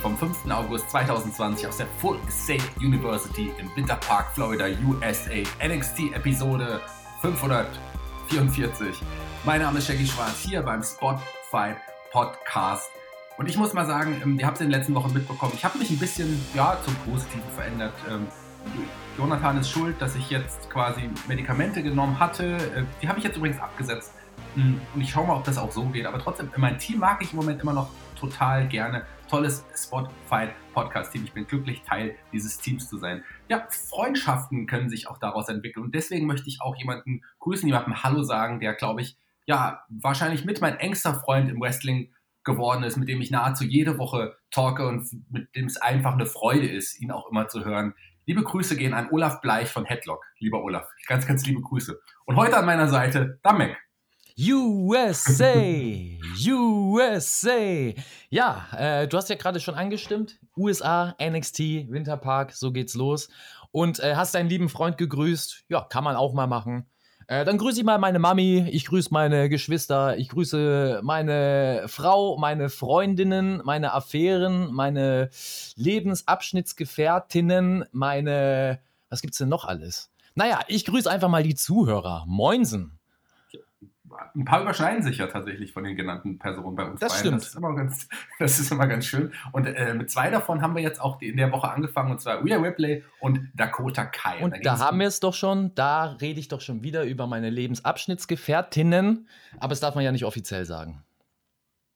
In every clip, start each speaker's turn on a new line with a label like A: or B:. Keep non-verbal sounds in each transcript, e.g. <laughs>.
A: vom 5. August 2020 aus der Full Sail University im Winter Park, Florida, USA. NXT Episode 544. Mein Name ist Shaggy Schwarz hier beim Spotfight Podcast. Und ich muss mal sagen, ähm, ihr habt es in den letzten Wochen mitbekommen, ich habe mich ein bisschen ja, zum Positiven verändert. Ähm, Jonathan ist schuld, dass ich jetzt quasi Medikamente genommen hatte. Äh, die habe ich jetzt übrigens abgesetzt. Hm, und ich schaue mal, ob das auch so geht. Aber trotzdem, mein Team mag ich im Moment immer noch total gerne. Tolles Spotify-Podcast-Team. Ich bin glücklich, Teil dieses Teams zu sein. Ja, Freundschaften können sich auch daraus entwickeln. Und deswegen möchte ich auch jemanden grüßen, jemandem Hallo sagen, der, glaube ich, ja, wahrscheinlich mit mein engster Freund im Wrestling geworden ist, mit dem ich nahezu jede Woche talke und mit dem es einfach eine Freude ist, ihn auch immer zu hören. Liebe Grüße gehen an Olaf Bleich von Headlock. Lieber Olaf, ganz, ganz liebe Grüße. Und heute an meiner Seite Damek.
B: USA, USA. Ja, äh, du hast ja gerade schon angestimmt. USA, NXT, Winterpark, so geht's los. Und äh, hast deinen lieben Freund gegrüßt. Ja, kann man auch mal machen. Äh, dann grüße ich mal meine Mami, ich grüße meine Geschwister, ich grüße meine Frau, meine Freundinnen, meine Affären, meine Lebensabschnittsgefährtinnen, meine. Was gibt's denn noch alles? Naja, ich grüße einfach mal die Zuhörer. Moinsen
A: ein paar überschneiden sich ja tatsächlich von den genannten Personen bei uns.
B: Das beiden. stimmt.
A: Das ist immer ganz, <laughs> das ist immer ganz schön. Und äh, mit zwei davon haben wir jetzt auch in der Woche angefangen, und zwar Rhea Ripley und Dakota Kai.
B: Und da, da haben wir es doch schon, da rede ich doch schon wieder über meine Lebensabschnittsgefährtinnen, aber das darf man ja nicht offiziell sagen.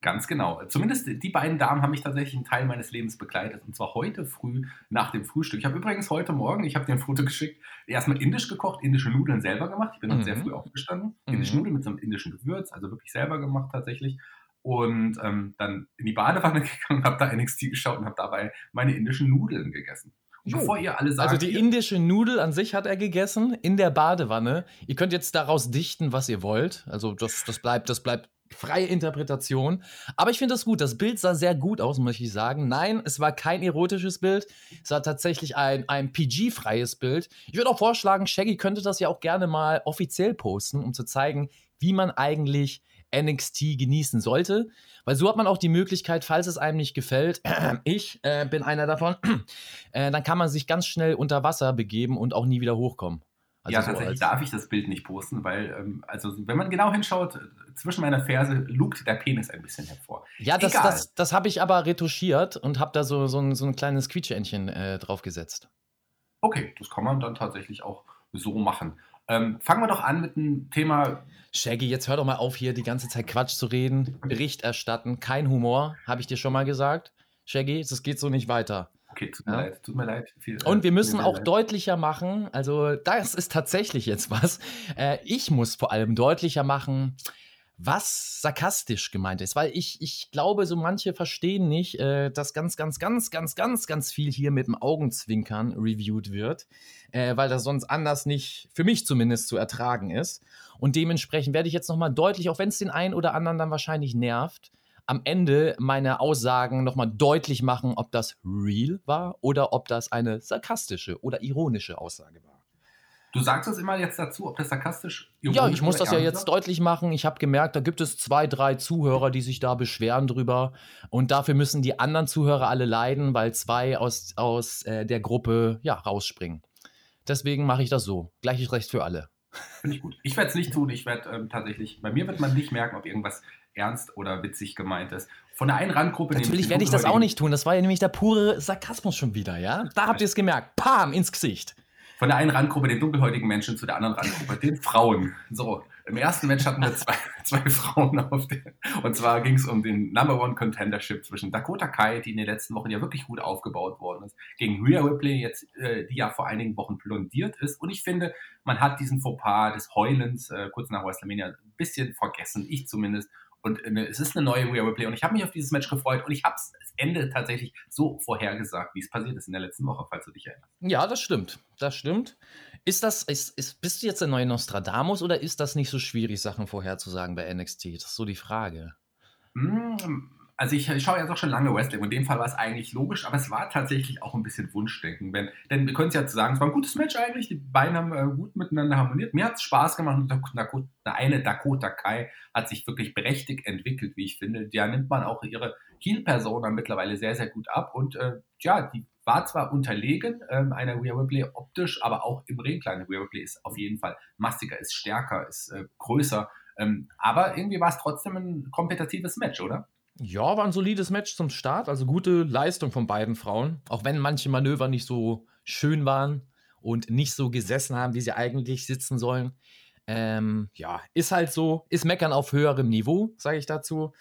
A: Ganz genau. Zumindest die beiden Damen haben mich tatsächlich einen Teil meines Lebens begleitet. Und zwar heute früh nach dem Frühstück. Ich habe übrigens heute Morgen, ich habe dir ein Foto geschickt, erstmal indisch gekocht, indische Nudeln selber gemacht. Ich bin dann mhm. sehr früh aufgestanden. Mhm. Indische Nudeln mit so einem indischen Gewürz, also wirklich selber gemacht tatsächlich. Und ähm, dann in die Badewanne <laughs> gegangen, habe da NXT geschaut und habe dabei meine indischen Nudeln gegessen.
B: Bevor ihr alle sagt, also die indische Nudel an sich hat er gegessen in der Badewanne. Ihr könnt jetzt daraus dichten, was ihr wollt. Also das, das bleibt, das bleibt freie Interpretation. Aber ich finde das gut. Das Bild sah sehr gut aus, muss ich sagen. Nein, es war kein erotisches Bild. Es war tatsächlich ein, ein PG-freies Bild. Ich würde auch vorschlagen, Shaggy könnte das ja auch gerne mal offiziell posten, um zu zeigen, wie man eigentlich NXT genießen sollte. Weil so hat man auch die Möglichkeit, falls es einem nicht gefällt, <clears throat> ich äh, bin einer davon, <clears throat> äh, dann kann man sich ganz schnell unter Wasser begeben und auch nie wieder hochkommen.
A: Also ja, so tatsächlich darf ich das Bild nicht posten, weil, ähm, also wenn man genau hinschaut, zwischen meiner Ferse lugt der Penis ein bisschen hervor.
B: Ja, das, das, das habe ich aber retuschiert und habe da so, so, ein, so ein kleines Quietschentchen äh, draufgesetzt.
A: Okay, das kann man dann tatsächlich auch so machen. Ähm, fangen wir doch an mit dem Thema.
B: Shaggy, jetzt hör doch mal auf, hier die ganze Zeit Quatsch zu reden. Bericht erstatten, kein Humor, habe ich dir schon mal gesagt. Shaggy, das geht so nicht weiter.
A: Okay, tut mir ja. leid, tut mir leid.
B: Viel, und wir müssen auch leid. deutlicher machen, also das ist tatsächlich jetzt was. Äh, ich muss vor allem deutlicher machen, was sarkastisch gemeint ist, weil ich, ich glaube, so manche verstehen nicht, äh, dass ganz, ganz, ganz, ganz, ganz, ganz viel hier mit dem Augenzwinkern reviewed wird, äh, weil das sonst anders nicht, für mich zumindest, zu ertragen ist. Und dementsprechend werde ich jetzt nochmal deutlich, auch wenn es den einen oder anderen dann wahrscheinlich nervt, am Ende meine Aussagen nochmal deutlich machen, ob das real war oder ob das eine sarkastische oder ironische Aussage war.
A: Du sagst es immer jetzt dazu, ob das sarkastisch
B: ist? Ja, ich muss das ja jetzt deutlich machen. Ich habe gemerkt, da gibt es zwei, drei Zuhörer, die sich da beschweren drüber. Und dafür müssen die anderen Zuhörer alle leiden, weil zwei aus, aus äh, der Gruppe ja, rausspringen. Deswegen mache ich das so. Gleiches Recht für alle.
A: Finde ich gut. Ich werde es nicht tun. Ich werde ähm, tatsächlich, bei mir wird man nicht merken, ob irgendwas ernst oder witzig gemeint ist. Von der einen Randgruppe.
B: Natürlich werde ich das auch nicht tun. Das war ja nämlich der pure Sarkasmus schon wieder, ja? Da habt ihr es gemerkt. Pam, ins Gesicht.
A: Von der einen Randgruppe, den dunkelhäutigen Menschen, zu der anderen Randgruppe, den Frauen. So, im ersten Match hatten wir zwei, <laughs> zwei Frauen auf der. Und zwar ging es um den Number One Contendership zwischen Dakota Kai, die in den letzten Wochen ja wirklich gut aufgebaut worden ist, gegen Rhea Ripley, jetzt, äh, die ja vor einigen Wochen blondiert ist. Und ich finde, man hat diesen Fauxpas des Heulens äh, kurz nach WrestleMania ein bisschen vergessen, ich zumindest. Und eine, es ist eine neue Rhea Ripley und ich habe mich auf dieses Match gefreut und ich habe das Ende tatsächlich so vorhergesagt, wie es passiert ist in der letzten Woche, falls du dich erinnerst.
B: Ja, das stimmt. Das stimmt. Ist das, ist, ist, bist du jetzt der neue Nostradamus oder ist das nicht so schwierig, Sachen vorherzusagen bei NXT? Das ist so die Frage.
A: Hm, also ich, ich schaue ja doch schon lange Wrestling und in dem Fall war es eigentlich logisch, aber es war tatsächlich auch ein bisschen Wunschdenken. Wenn, denn wir können es ja sagen, es war ein gutes Match eigentlich, die beiden haben äh, gut miteinander harmoniert. Mir hat es Spaß gemacht und eine Dakota Kai hat sich wirklich berechtigt entwickelt, wie ich finde. Da nimmt man auch ihre Heel-Persona mittlerweile sehr, sehr gut ab und äh, ja, die war zwar unterlegen ähm, einer Rhea Ripley optisch, aber auch im Ring. Kleine Rhea Ripley ist auf jeden Fall mastiger, ist stärker, ist äh, größer. Ähm, aber irgendwie war es trotzdem ein kompetitives Match, oder?
B: Ja, war ein solides Match zum Start, also gute Leistung von beiden Frauen, auch wenn manche Manöver nicht so schön waren und nicht so gesessen haben, wie sie eigentlich sitzen sollen. Ähm, ja, ist halt so, ist Meckern auf höherem Niveau, sage ich dazu.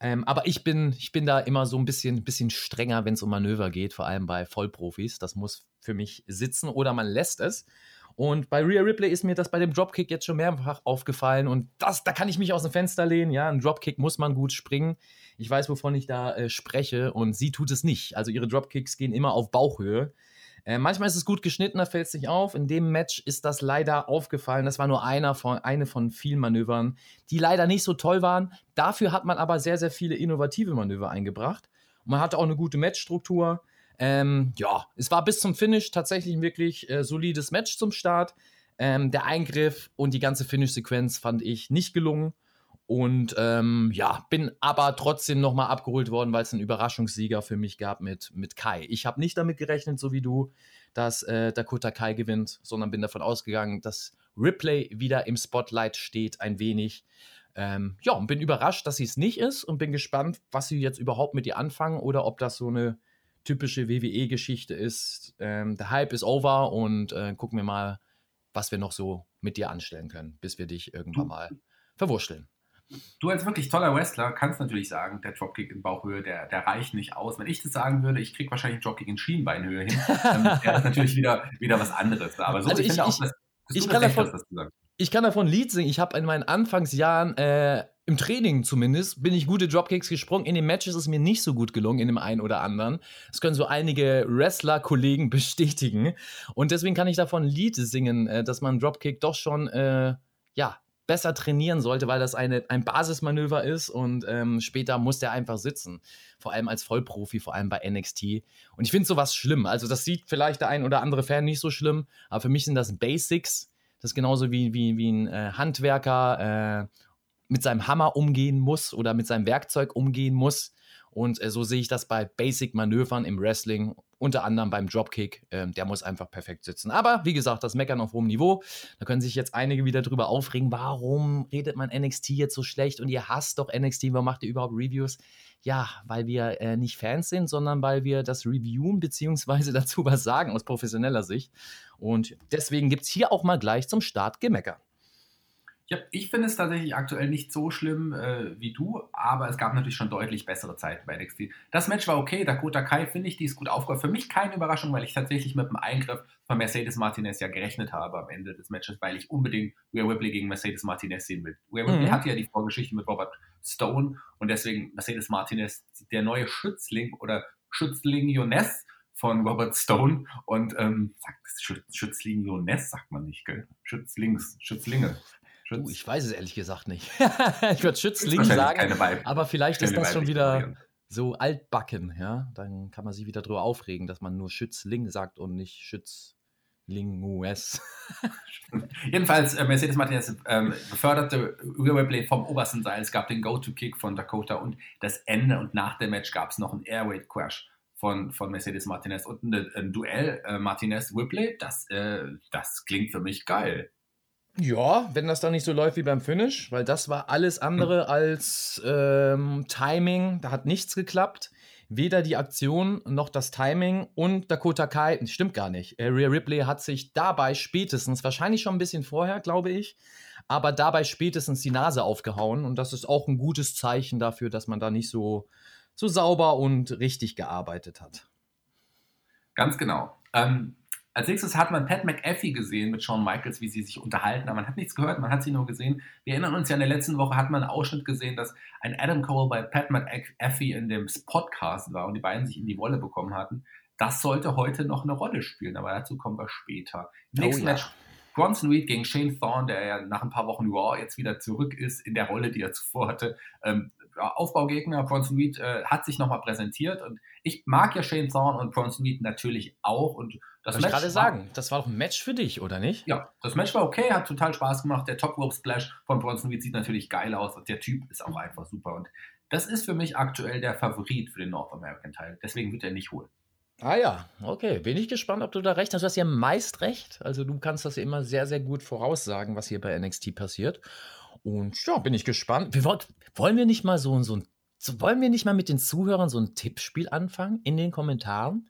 B: Ähm, aber ich bin, ich bin da immer so ein bisschen, bisschen strenger, wenn es um Manöver geht, vor allem bei Vollprofis. Das muss für mich sitzen oder man lässt es. Und bei Rhea Ripley ist mir das bei dem Dropkick jetzt schon mehrfach aufgefallen und das, da kann ich mich aus dem Fenster lehnen. Ja, ein Dropkick muss man gut springen. Ich weiß, wovon ich da äh, spreche und sie tut es nicht. Also ihre Dropkicks gehen immer auf Bauchhöhe. Äh, manchmal ist es gut geschnitten, da fällt es nicht auf. In dem Match ist das leider aufgefallen. Das war nur einer von, eine von vielen Manövern, die leider nicht so toll waren. Dafür hat man aber sehr, sehr viele innovative Manöver eingebracht. Und man hatte auch eine gute Matchstruktur. Ähm, ja, es war bis zum Finish tatsächlich ein wirklich äh, solides Match zum Start. Ähm, der Eingriff und die ganze Finish-Sequenz fand ich nicht gelungen. Und ähm, ja, bin aber trotzdem nochmal abgeholt worden, weil es einen Überraschungssieger für mich gab mit, mit Kai. Ich habe nicht damit gerechnet, so wie du, dass äh, Dakota Kai gewinnt, sondern bin davon ausgegangen, dass Ripley wieder im Spotlight steht, ein wenig. Ähm, ja, und bin überrascht, dass sie es nicht ist und bin gespannt, was sie jetzt überhaupt mit ihr anfangen oder ob das so eine typische WWE-Geschichte ist. Ähm, der Hype ist over und äh, gucken wir mal, was wir noch so mit dir anstellen können, bis wir dich irgendwann mal verwurschteln.
A: Du als wirklich toller Wrestler kannst natürlich sagen, der Dropkick in Bauchhöhe, der, der reicht nicht aus. Wenn ich das sagen würde, ich kriege wahrscheinlich einen Dropkick in Schienbeinhöhe hin, dann <laughs> wäre das natürlich wieder, wieder was anderes. Aber so,
B: also ich, ich, auch, dass, dass ich, kann davon, hast, ich kann davon Lied singen. Ich habe in meinen Anfangsjahren äh, im Training zumindest bin ich gute Dropkicks gesprungen. In den Matches ist es mir nicht so gut gelungen, in dem einen oder anderen. Das können so einige Wrestler-Kollegen <laughs> bestätigen. Und deswegen kann ich davon Lied singen, äh, dass man Dropkick doch schon, äh, ja, besser trainieren sollte, weil das eine, ein Basismanöver ist und ähm, später muss der einfach sitzen. Vor allem als Vollprofi, vor allem bei NXT. Und ich finde sowas schlimm. Also, das sieht vielleicht der ein oder andere Fan nicht so schlimm, aber für mich sind das Basics. Das ist genauso wie, wie, wie ein äh, Handwerker äh, mit seinem Hammer umgehen muss oder mit seinem Werkzeug umgehen muss. Und äh, so sehe ich das bei Basic-Manövern im Wrestling, unter anderem beim Dropkick. Ähm, der muss einfach perfekt sitzen. Aber wie gesagt, das Meckern auf hohem Niveau. Da können sich jetzt einige wieder drüber aufregen, warum redet man NXT jetzt so schlecht und ihr hasst doch NXT, warum macht ihr überhaupt Reviews? Ja, weil wir äh, nicht Fans sind, sondern weil wir das reviewen bzw. <laughs> dazu was sagen aus professioneller Sicht. Und deswegen gibt es hier auch mal gleich zum Start Gemecker.
A: Ja, ich finde es tatsächlich aktuell nicht so schlimm äh, wie du, aber es gab natürlich schon deutlich bessere Zeiten bei NXT. Das Match war okay, Dakota Kai finde ich, die ist gut aufgehört. Für mich keine Überraschung, weil ich tatsächlich mit dem Eingriff von Mercedes Martinez ja gerechnet habe am Ende des Matches, weil ich unbedingt Rhea Ripley gegen Mercedes Martinez sehen will. Rhea Ripley mhm. hatte ja die Vorgeschichte mit Robert Stone und deswegen Mercedes Martinez, der neue Schützling oder Schützling Jones von Robert Stone und ähm, Schützling Jones sagt man nicht, gell? Schützlings, Schützlinge.
B: Uh, ich weiß es ehrlich gesagt nicht. <laughs> ich würde Schützling sagen, aber vielleicht ist das schon wieder so altbacken, ja. Dann kann man sich wieder drüber aufregen, dass man nur Schützling sagt und nicht Schützling US. <laughs>
A: Jedenfalls, äh, Mercedes Martinez ähm, beförderte Ripley vom obersten Seil. Es gab den Go-To-Kick von Dakota und das Ende. Und nach dem Match gab es noch einen Airweight-Crash von, von Mercedes Martinez und ein, ein Duell äh, Martinez-Ripley. Das, äh, das klingt für mich geil.
B: Ja, wenn das dann nicht so läuft wie beim Finish, weil das war alles andere als ähm, Timing. Da hat nichts geklappt. Weder die Aktion noch das Timing und Dakota Kai, stimmt gar nicht. Äh, Rhea Ripley hat sich dabei spätestens, wahrscheinlich schon ein bisschen vorher, glaube ich, aber dabei spätestens die Nase aufgehauen. Und das ist auch ein gutes Zeichen dafür, dass man da nicht so, so sauber und richtig gearbeitet hat.
A: Ganz genau. Ähm, als nächstes hat man Pat McAfee gesehen mit Shawn Michaels, wie sie sich unterhalten, aber man hat nichts gehört, man hat sie nur gesehen. Wir erinnern uns ja, in der letzten Woche hat man einen Ausschnitt gesehen, dass ein Adam Cole bei Pat McAfee in dem Podcast war und die beiden sich in die Wolle bekommen hatten. Das sollte heute noch eine Rolle spielen, aber dazu kommen wir später. Im oh nächsten, oh, ja. Match, Bronson Reed gegen Shane Thorne, der ja nach ein paar Wochen Raw jetzt wieder zurück ist in der Rolle, die er zuvor hatte. Ähm, Aufbaugegner, Bronson Reed äh, hat sich nochmal präsentiert und ich mag ja Shane Thorne und Bronson Reed natürlich auch und
B: das Match ich gerade sagen, das war doch ein Match für dich, oder nicht?
A: Ja, das Match war okay, hat total Spaß gemacht. Der Top Rope Splash von Bronson Reed sieht natürlich geil aus und der Typ ist auch einfach super und das ist für mich aktuell der Favorit für den North American Teil. Deswegen wird er nicht holen.
B: Ah ja, okay. Bin ich gespannt, ob du da recht hast. Du hast ja meist recht. Also du kannst das ja immer sehr, sehr gut voraussagen, was hier bei NXT passiert. Und ja, bin ich gespannt. Wir wollt, wollen wir nicht mal so, so ein, so, wollen wir nicht mal mit den Zuhörern so ein Tippspiel anfangen in den Kommentaren?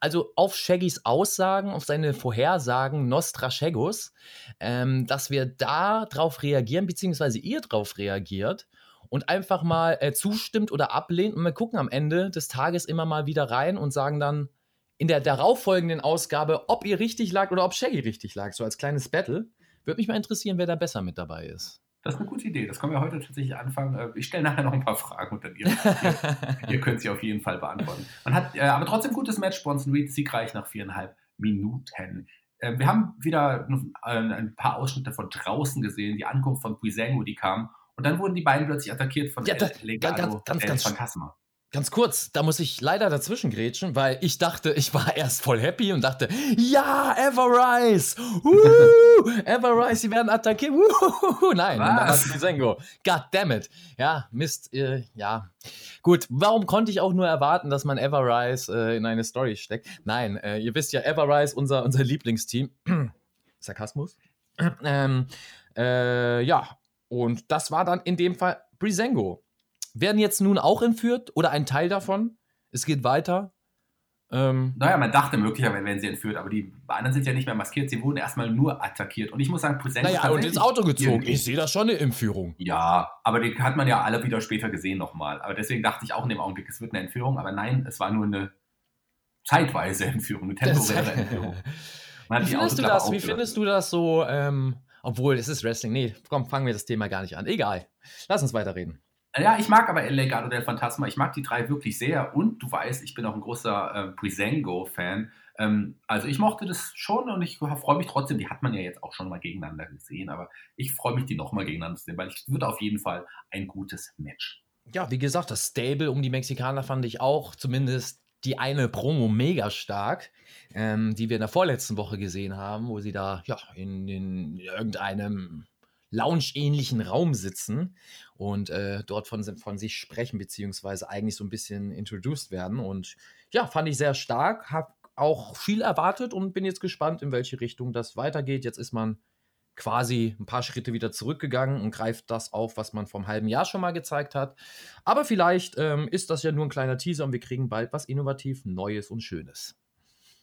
B: Also auf Shaggys Aussagen, auf seine Vorhersagen Nostra Shaggos, ähm, dass wir da drauf reagieren, beziehungsweise ihr drauf reagiert und einfach mal äh, zustimmt oder ablehnt. Und wir gucken am Ende des Tages immer mal wieder rein und sagen dann in der darauffolgenden Ausgabe, ob ihr richtig lag oder ob Shaggy richtig lag. So als kleines Battle. Würde mich mal interessieren, wer da besser mit dabei ist.
A: Das ist eine gute Idee. Das können wir heute tatsächlich anfangen. Äh, ich stelle nachher noch ein paar Fragen und dann <laughs> ihr, ihr, ihr könnt sie auf jeden Fall beantworten. Man hat äh, aber trotzdem gutes Match. Bronson Reed siegreich nach viereinhalb Minuten. Äh, wir haben wieder äh, ein paar Ausschnitte von draußen gesehen. Die Ankunft von Brisango, die kam. Und dann wurden die beiden plötzlich attackiert von
B: ja, da, Legado ganz, ganz, ganz, Phantasma. Ganz kurz, da muss ich leider dazwischen grätschen, weil ich dachte, ich war <laughs> erst voll happy und dachte, ja, Everrise! Uh, Everrise, sie werden attackiert. Uh, nein, Was? Sengo. God damn it. Ja, Mist, äh, ja. Gut, warum konnte ich auch nur erwarten, dass man Everrise äh, in eine Story steckt? Nein, äh, ihr wisst ja, Everrise, unser, unser Lieblingsteam. <clears throat> Sarkasmus. <clears throat> ähm, äh, ja, und das war dann in dem Fall Brisengo werden jetzt nun auch entführt oder ein Teil davon. Es geht weiter.
A: Ähm, naja, man dachte möglicherweise werden sie entführt, aber die anderen sind ja nicht mehr maskiert. Sie wurden erstmal nur attackiert. Und ich muss sagen,
B: Präsenz naja, und ins Auto gezogen. Ich sehe das schon eine Entführung.
A: Ja, aber die hat man ja alle wieder später gesehen nochmal. Aber deswegen dachte ich auch in dem Augenblick, es wird eine Entführung. Aber nein, es war nur eine zeitweise <laughs> Entführung, eine temporäre Entführung. <laughs>
B: Wie findest, du das, wie findest du das so? Ähm, obwohl, es ist Wrestling. Nee, komm, fangen wir das Thema gar nicht an. Egal. Lass uns weiterreden.
A: Ja, ich mag aber El Legado del Fantasma. Ich mag die drei wirklich sehr. Und du weißt, ich bin auch ein großer äh, Brisengo-Fan. Ähm, also ich mochte das schon und ich freue mich trotzdem. Die hat man ja jetzt auch schon mal gegeneinander gesehen. Aber ich freue mich, die nochmal gegeneinander zu sehen, weil es wird auf jeden Fall ein gutes Match.
B: Ja, wie gesagt, das Stable um die Mexikaner fand ich auch zumindest die eine Promo mega stark, ähm, die wir in der vorletzten Woche gesehen haben, wo sie da ja in, in irgendeinem lounge-ähnlichen Raum sitzen und äh, dort von, von sich sprechen, beziehungsweise eigentlich so ein bisschen introduced werden. Und ja, fand ich sehr stark, habe auch viel erwartet und bin jetzt gespannt, in welche Richtung das weitergeht. Jetzt ist man quasi ein paar Schritte wieder zurückgegangen und greift das auf, was man vom halben Jahr schon mal gezeigt hat. Aber vielleicht ähm, ist das ja nur ein kleiner Teaser und wir kriegen bald was innovativ Neues und Schönes.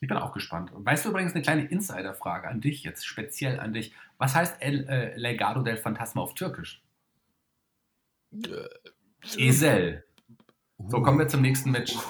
A: Ich bin auch gespannt. Weißt du übrigens eine kleine Insider-Frage an dich, jetzt speziell an dich. Was heißt El äh, Legado del Fantasma auf Türkisch? Äh, Esel. So, kommen wir zum nächsten Match. <laughs>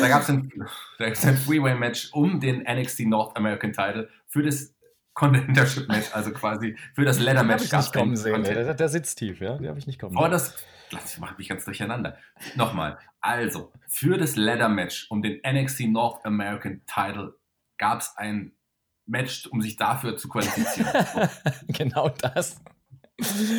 A: da gab es ein, ein Freeway-Match um den NXT North American Title für das Contendership-Match, also quasi für das Leather-Match.
B: Den nicht kommen sehen, der, der, sitzt tief, ja, den habe ich nicht kommen
A: sehen. Aber das, das macht mich ganz durcheinander. Nochmal, also, für das Leather-Match um den NXT North American Title gab es ein Match, um sich dafür zu qualifizieren. <laughs>
B: genau das.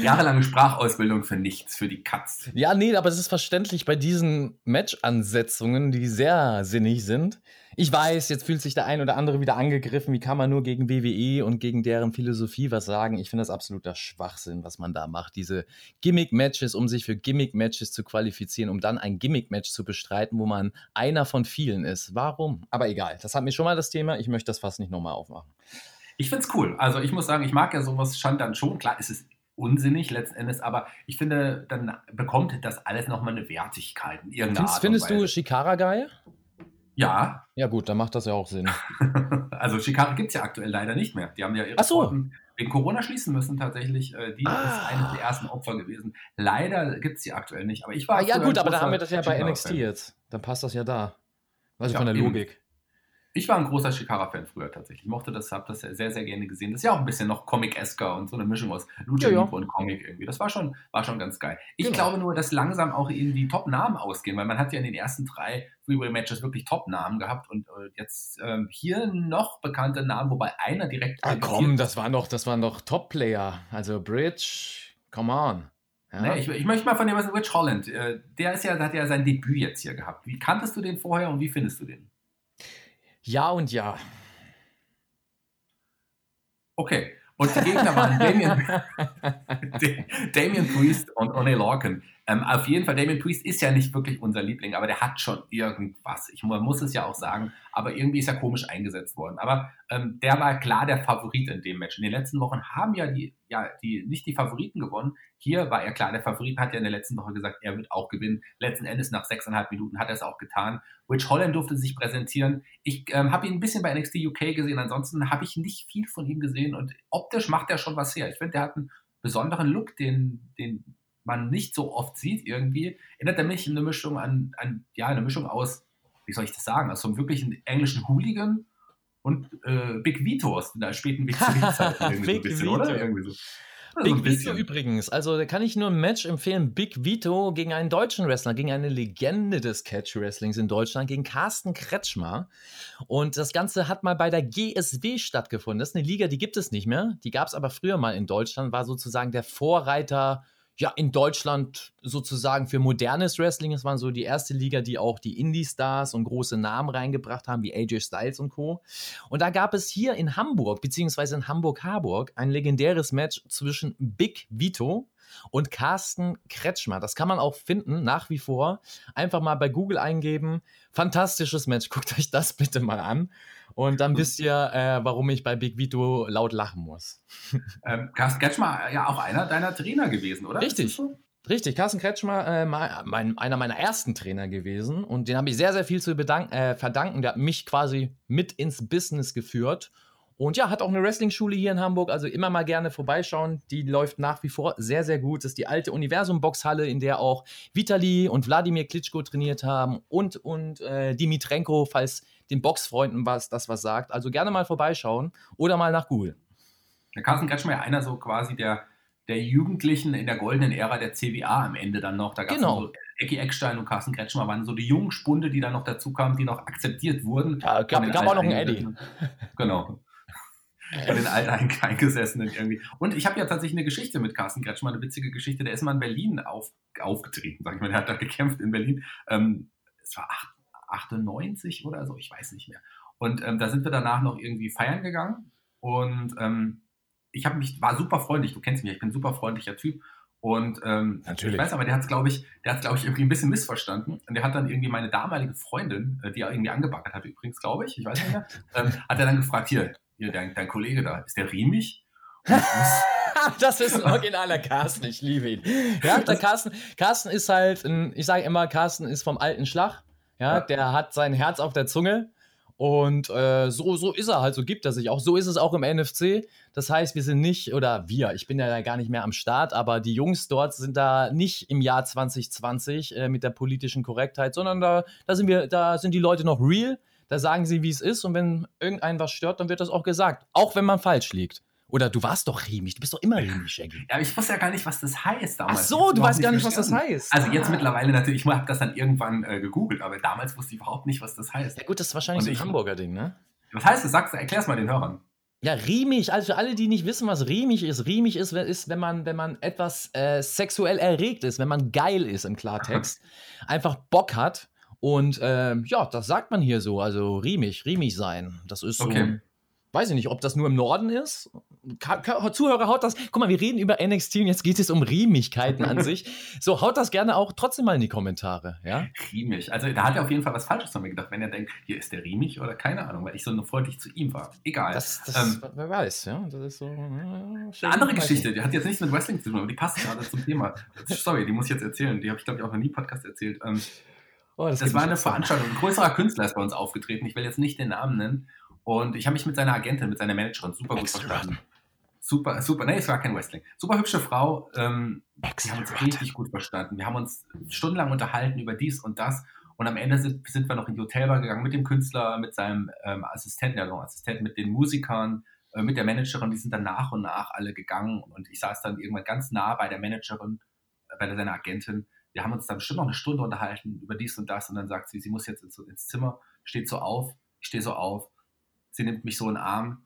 A: Jahrelange Sprachausbildung für nichts, für die Katz.
B: Ja, nee, aber es ist verständlich bei diesen Match-Ansetzungen, die sehr sinnig sind. Ich weiß, jetzt fühlt sich der ein oder andere wieder angegriffen. Wie kann man nur gegen WWE und gegen deren Philosophie was sagen? Ich finde das absoluter Schwachsinn, was man da macht. Diese Gimmick-Matches, um sich für Gimmick-Matches zu qualifizieren, um dann ein Gimmick-Match zu bestreiten, wo man einer von vielen ist. Warum? Aber egal, das hat mir schon mal das Thema. Ich möchte das fast nicht nochmal aufmachen.
A: Ich finde es cool. Also ich muss sagen, ich mag ja sowas schon dann schon. Klar, es ist unsinnig letzten Endes, aber ich finde, dann bekommt das alles nochmal eine Wertigkeit in irgendeiner
B: Art Findest du Shikara geil?
A: Ja.
B: Ja, gut, dann macht das ja auch Sinn. <laughs>
A: also Shikara gibt es ja aktuell leider nicht mehr. Die haben ja ihre
B: Ach so. Sporten
A: wegen Corona schließen müssen tatsächlich. Äh, die ah. ist eines der ersten Opfer gewesen. Leider gibt es sie aktuell nicht. Aber ich war.
B: Ah, ja, gut, aber da haben wir das ja bei NXT jetzt. Dann passt das ja da. Also ja, von der Logik.
A: Ich war ein großer Shikara-Fan früher tatsächlich. Ich mochte das, habe das sehr, sehr gerne gesehen. Das ist ja auch ein bisschen noch Comic-esker und so eine Mischung aus Lucha ja, ja. und Comic irgendwie. Das war schon, war schon ganz geil. Ich genau. glaube nur, dass langsam auch eben die Top-Namen ausgehen, weil man hat ja in den ersten drei Freeway-Matches wirklich Top-Namen gehabt und äh, jetzt ähm, hier noch bekannte Namen, wobei einer direkt.
B: Ah, komm, das waren doch, das waren doch Top-Player. Also Bridge, come on.
A: Ja. Nee, ich, ich, möchte mal von dem was Rich Holland. Äh, der ist ja, hat ja sein Debüt jetzt hier gehabt. Wie kanntest du den vorher und wie findest du den?
B: Ja und ja.
A: Okay. Und die Gegner waren Damien, <laughs> <laughs> Damien Priest und O'Neill Larkin. Ähm, auf jeden Fall, Damien Priest ist ja nicht wirklich unser Liebling, aber der hat schon irgendwas. Ich, muss es ja auch sagen, aber irgendwie ist er komisch eingesetzt worden. Aber ähm, der war klar der Favorit in dem Match. In den letzten Wochen haben ja die, ja, die, nicht die Favoriten gewonnen. Hier war er klar der Favorit, hat ja in der letzten Woche gesagt, er wird auch gewinnen. Letzten Endes nach sechseinhalb Minuten hat er es auch getan. Rich Holland durfte sich präsentieren. Ich ähm, habe ihn ein bisschen bei NXT UK gesehen, ansonsten habe ich nicht viel von ihm gesehen und optisch macht er schon was her. Ich finde, der hat einen besonderen Look, den, den man nicht so oft sieht irgendwie, erinnert er mich eine Mischung an, an ja, eine Mischung aus, wie soll ich das sagen, aus so einem wirklichen englischen Hooligan und äh, Big Vito aus der späten Big Zeit. Big
B: so bisschen, oder? Irgendwie so. Big so Vito übrigens, also da kann ich nur ein Match empfehlen. Big Vito gegen einen deutschen Wrestler, gegen eine Legende des Catch Wrestlings in Deutschland, gegen Carsten Kretschmer. Und das Ganze hat mal bei der GSW stattgefunden. Das ist eine Liga, die gibt es nicht mehr. Die gab es aber früher mal in Deutschland, war sozusagen der Vorreiter ja, in Deutschland sozusagen für modernes Wrestling. Es war so die erste Liga, die auch die Indie-Stars und große Namen reingebracht haben, wie AJ Styles und Co. Und da gab es hier in Hamburg, beziehungsweise in Hamburg-Harburg, ein legendäres Match zwischen Big Vito und Carsten Kretschmer. Das kann man auch finden, nach wie vor. Einfach mal bei Google eingeben. Fantastisches Match. <laughs> Guckt euch das bitte mal an. Und dann wisst ihr, äh, warum ich bei Big Vito laut lachen muss. <laughs>
A: Ähm, Carsten Kretschmer ja auch einer deiner Trainer gewesen, oder?
B: Richtig. So? Richtig, Carsten Kretschmer, äh, mein, einer meiner ersten Trainer gewesen und den habe ich sehr, sehr viel zu äh, verdanken. Der hat mich quasi mit ins Business geführt und ja, hat auch eine Wrestling-Schule hier in Hamburg, also immer mal gerne vorbeischauen. Die läuft nach wie vor sehr, sehr gut. Das ist die alte Universum-Boxhalle, in der auch Vitali und Wladimir Klitschko trainiert haben und, und äh, Dimitrenko, falls den Boxfreunden was, das was sagt. Also gerne mal vorbeischauen oder mal nach Google.
A: Der Carsten Kretschmer ja einer so quasi der, der Jugendlichen in der goldenen Ära der CWA am Ende dann noch. Da gab es genau. so Ecki Eckstein und Carsten Kretschmer waren so die jungen Spunde, die dann noch dazu kamen, die noch akzeptiert wurden.
B: Ja, gab, gab auch noch einen Eddie.
A: Genau. <laughs> Von den Alteingesessenen irgendwie. Und ich habe ja tatsächlich eine Geschichte mit Carsten Kretschmer, eine witzige Geschichte. Der ist mal in Berlin auf, aufgetreten, sag ich mal. Der hat da gekämpft in Berlin. Ähm, es war 98 oder so, ich weiß nicht mehr. Und ähm, da sind wir danach noch irgendwie feiern gegangen. Und ähm, ich habe mich, war super freundlich, du kennst mich, ich bin ein super freundlicher Typ. Und ähm, Natürlich. ich weiß aber, der hat es, glaube ich, der hat glaube ich, irgendwie ein bisschen missverstanden. Und der hat dann irgendwie meine damalige Freundin, äh, die er irgendwie angebackert hat, übrigens, glaube ich, ich weiß nicht mehr, <laughs> ähm, hat er dann gefragt, hier, hier dein, dein Kollege da, ist der riemig? <laughs>
B: das ist ein originaler Carsten, ich liebe ihn. Ja, der Carsten, Carsten ist halt, ein, ich sage immer, Carsten ist vom alten Schlag. Ja, ja, der hat sein Herz auf der Zunge. Und äh, so, so ist er halt, so gibt er sich auch. So ist es auch im NFC. Das heißt, wir sind nicht, oder wir, ich bin ja gar nicht mehr am Start, aber die Jungs dort sind da nicht im Jahr 2020 äh, mit der politischen Korrektheit, sondern da, da sind wir, da sind die Leute noch real. Da sagen sie, wie es ist. Und wenn irgendeinen was stört, dann wird das auch gesagt. Auch wenn man falsch liegt. Oder du warst doch Remig, du bist doch immer Remig,
A: Shaggy. Ja, aber ich wusste ja gar nicht, was das heißt damals.
B: Ach so, du weißt gar nicht, was das heißt.
A: Also jetzt ah. mittlerweile natürlich, ich habe das dann irgendwann äh, gegoogelt, aber damals wusste ich überhaupt nicht, was das heißt.
B: Ja gut, das ist wahrscheinlich Und so ein ich, Hamburger Ding, ne?
A: Was heißt das? Sag's, erklär's mal den Hörern.
B: Ja, riemig, also für alle, die nicht wissen, was riemig ist, riemig ist, ist wenn man, wenn man etwas äh, sexuell erregt ist, wenn man geil ist im Klartext, <laughs> einfach Bock hat und äh, ja, das sagt man hier so, also riemig, riemig sein. Das ist so, okay. weiß ich nicht, ob das nur im Norden ist Zuhörer, haut das. Guck mal, wir reden über NXT und jetzt geht es um Riemigkeiten an sich. <laughs> So, haut das gerne auch trotzdem mal in die Kommentare. Ja?
A: Riemig. Also, da hat er auf jeden Fall was Falsches von mir gedacht, wenn er denkt, hier ist der riemig oder keine Ahnung, weil ich so nur freundlich zu ihm war. Egal.
B: Das, das ähm, wer weiß, ja. Das ist so. Ja,
A: eine andere Geschichte, die hat jetzt nichts mit Wrestling zu tun, aber die passt gerade zum Thema. <laughs> Sorry, die muss ich jetzt erzählen. Die habe ich, glaube ich, auch noch nie Podcast erzählt. Ähm, oh, das, das war eine Veranstaltung. Ein größerer Künstler ist bei uns aufgetreten. Ich will jetzt nicht den Namen nennen. Und ich habe mich mit seiner Agentin, mit seiner Managerin super gut verstanden super, super, nee, es war kein Wrestling. Super hübsche Frau. Ähm, wir haben uns richtig gut verstanden. Wir haben uns stundenlang unterhalten über dies und das. Und am Ende sind, sind wir noch in die Hotelbar gegangen mit dem Künstler, mit seinem ähm, Assistenten, also Assistenten, mit den Musikern, äh, mit der Managerin. Die sind dann nach und nach alle gegangen. Und ich saß dann irgendwann ganz nah bei der Managerin, äh, bei seiner Agentin. Wir haben uns dann bestimmt noch eine Stunde unterhalten über dies und das. Und dann sagt sie, sie muss jetzt ins, ins Zimmer, steht so auf. Ich stehe so auf. Sie nimmt mich so in den Arm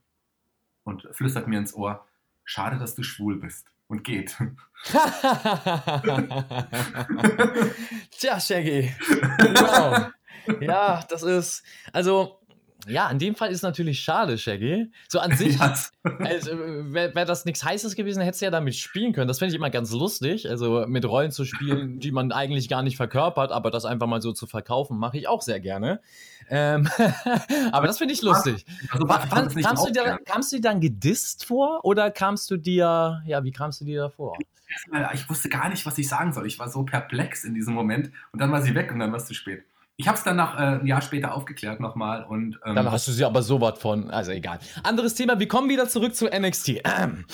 A: und flüstert mir ins Ohr, schade, dass du schwul bist und geht. <laughs>
B: Tja, Shaggy. <laughs> Genau. Ja, das ist, also ja, in dem Fall ist es natürlich schade, Shaggy. So an <laughs> sich, yes. also, wäre wär das nichts Heißes gewesen, hättest du ja damit spielen können. Das finde ich immer ganz lustig. Also mit Rollen zu spielen, <laughs> die man eigentlich gar nicht verkörpert, aber das einfach mal so zu verkaufen, mache ich auch sehr gerne. Ähm, <laughs> aber das finde ich lustig. Also, Wann, kamst, du dir, kamst du dir dann gedisst vor oder kamst du dir, ja, wie kamst du dir da vor?
A: Ich wusste gar nicht, was ich sagen soll. Ich war so perplex in diesem Moment und dann war sie weg und dann war es zu spät. Ich habe es dann nach äh, ein Jahr später aufgeklärt nochmal und
B: ähm, dann hast du sie aber so was von, also egal. Anderes Thema. Wir kommen wieder zurück zu NXT. Ähm.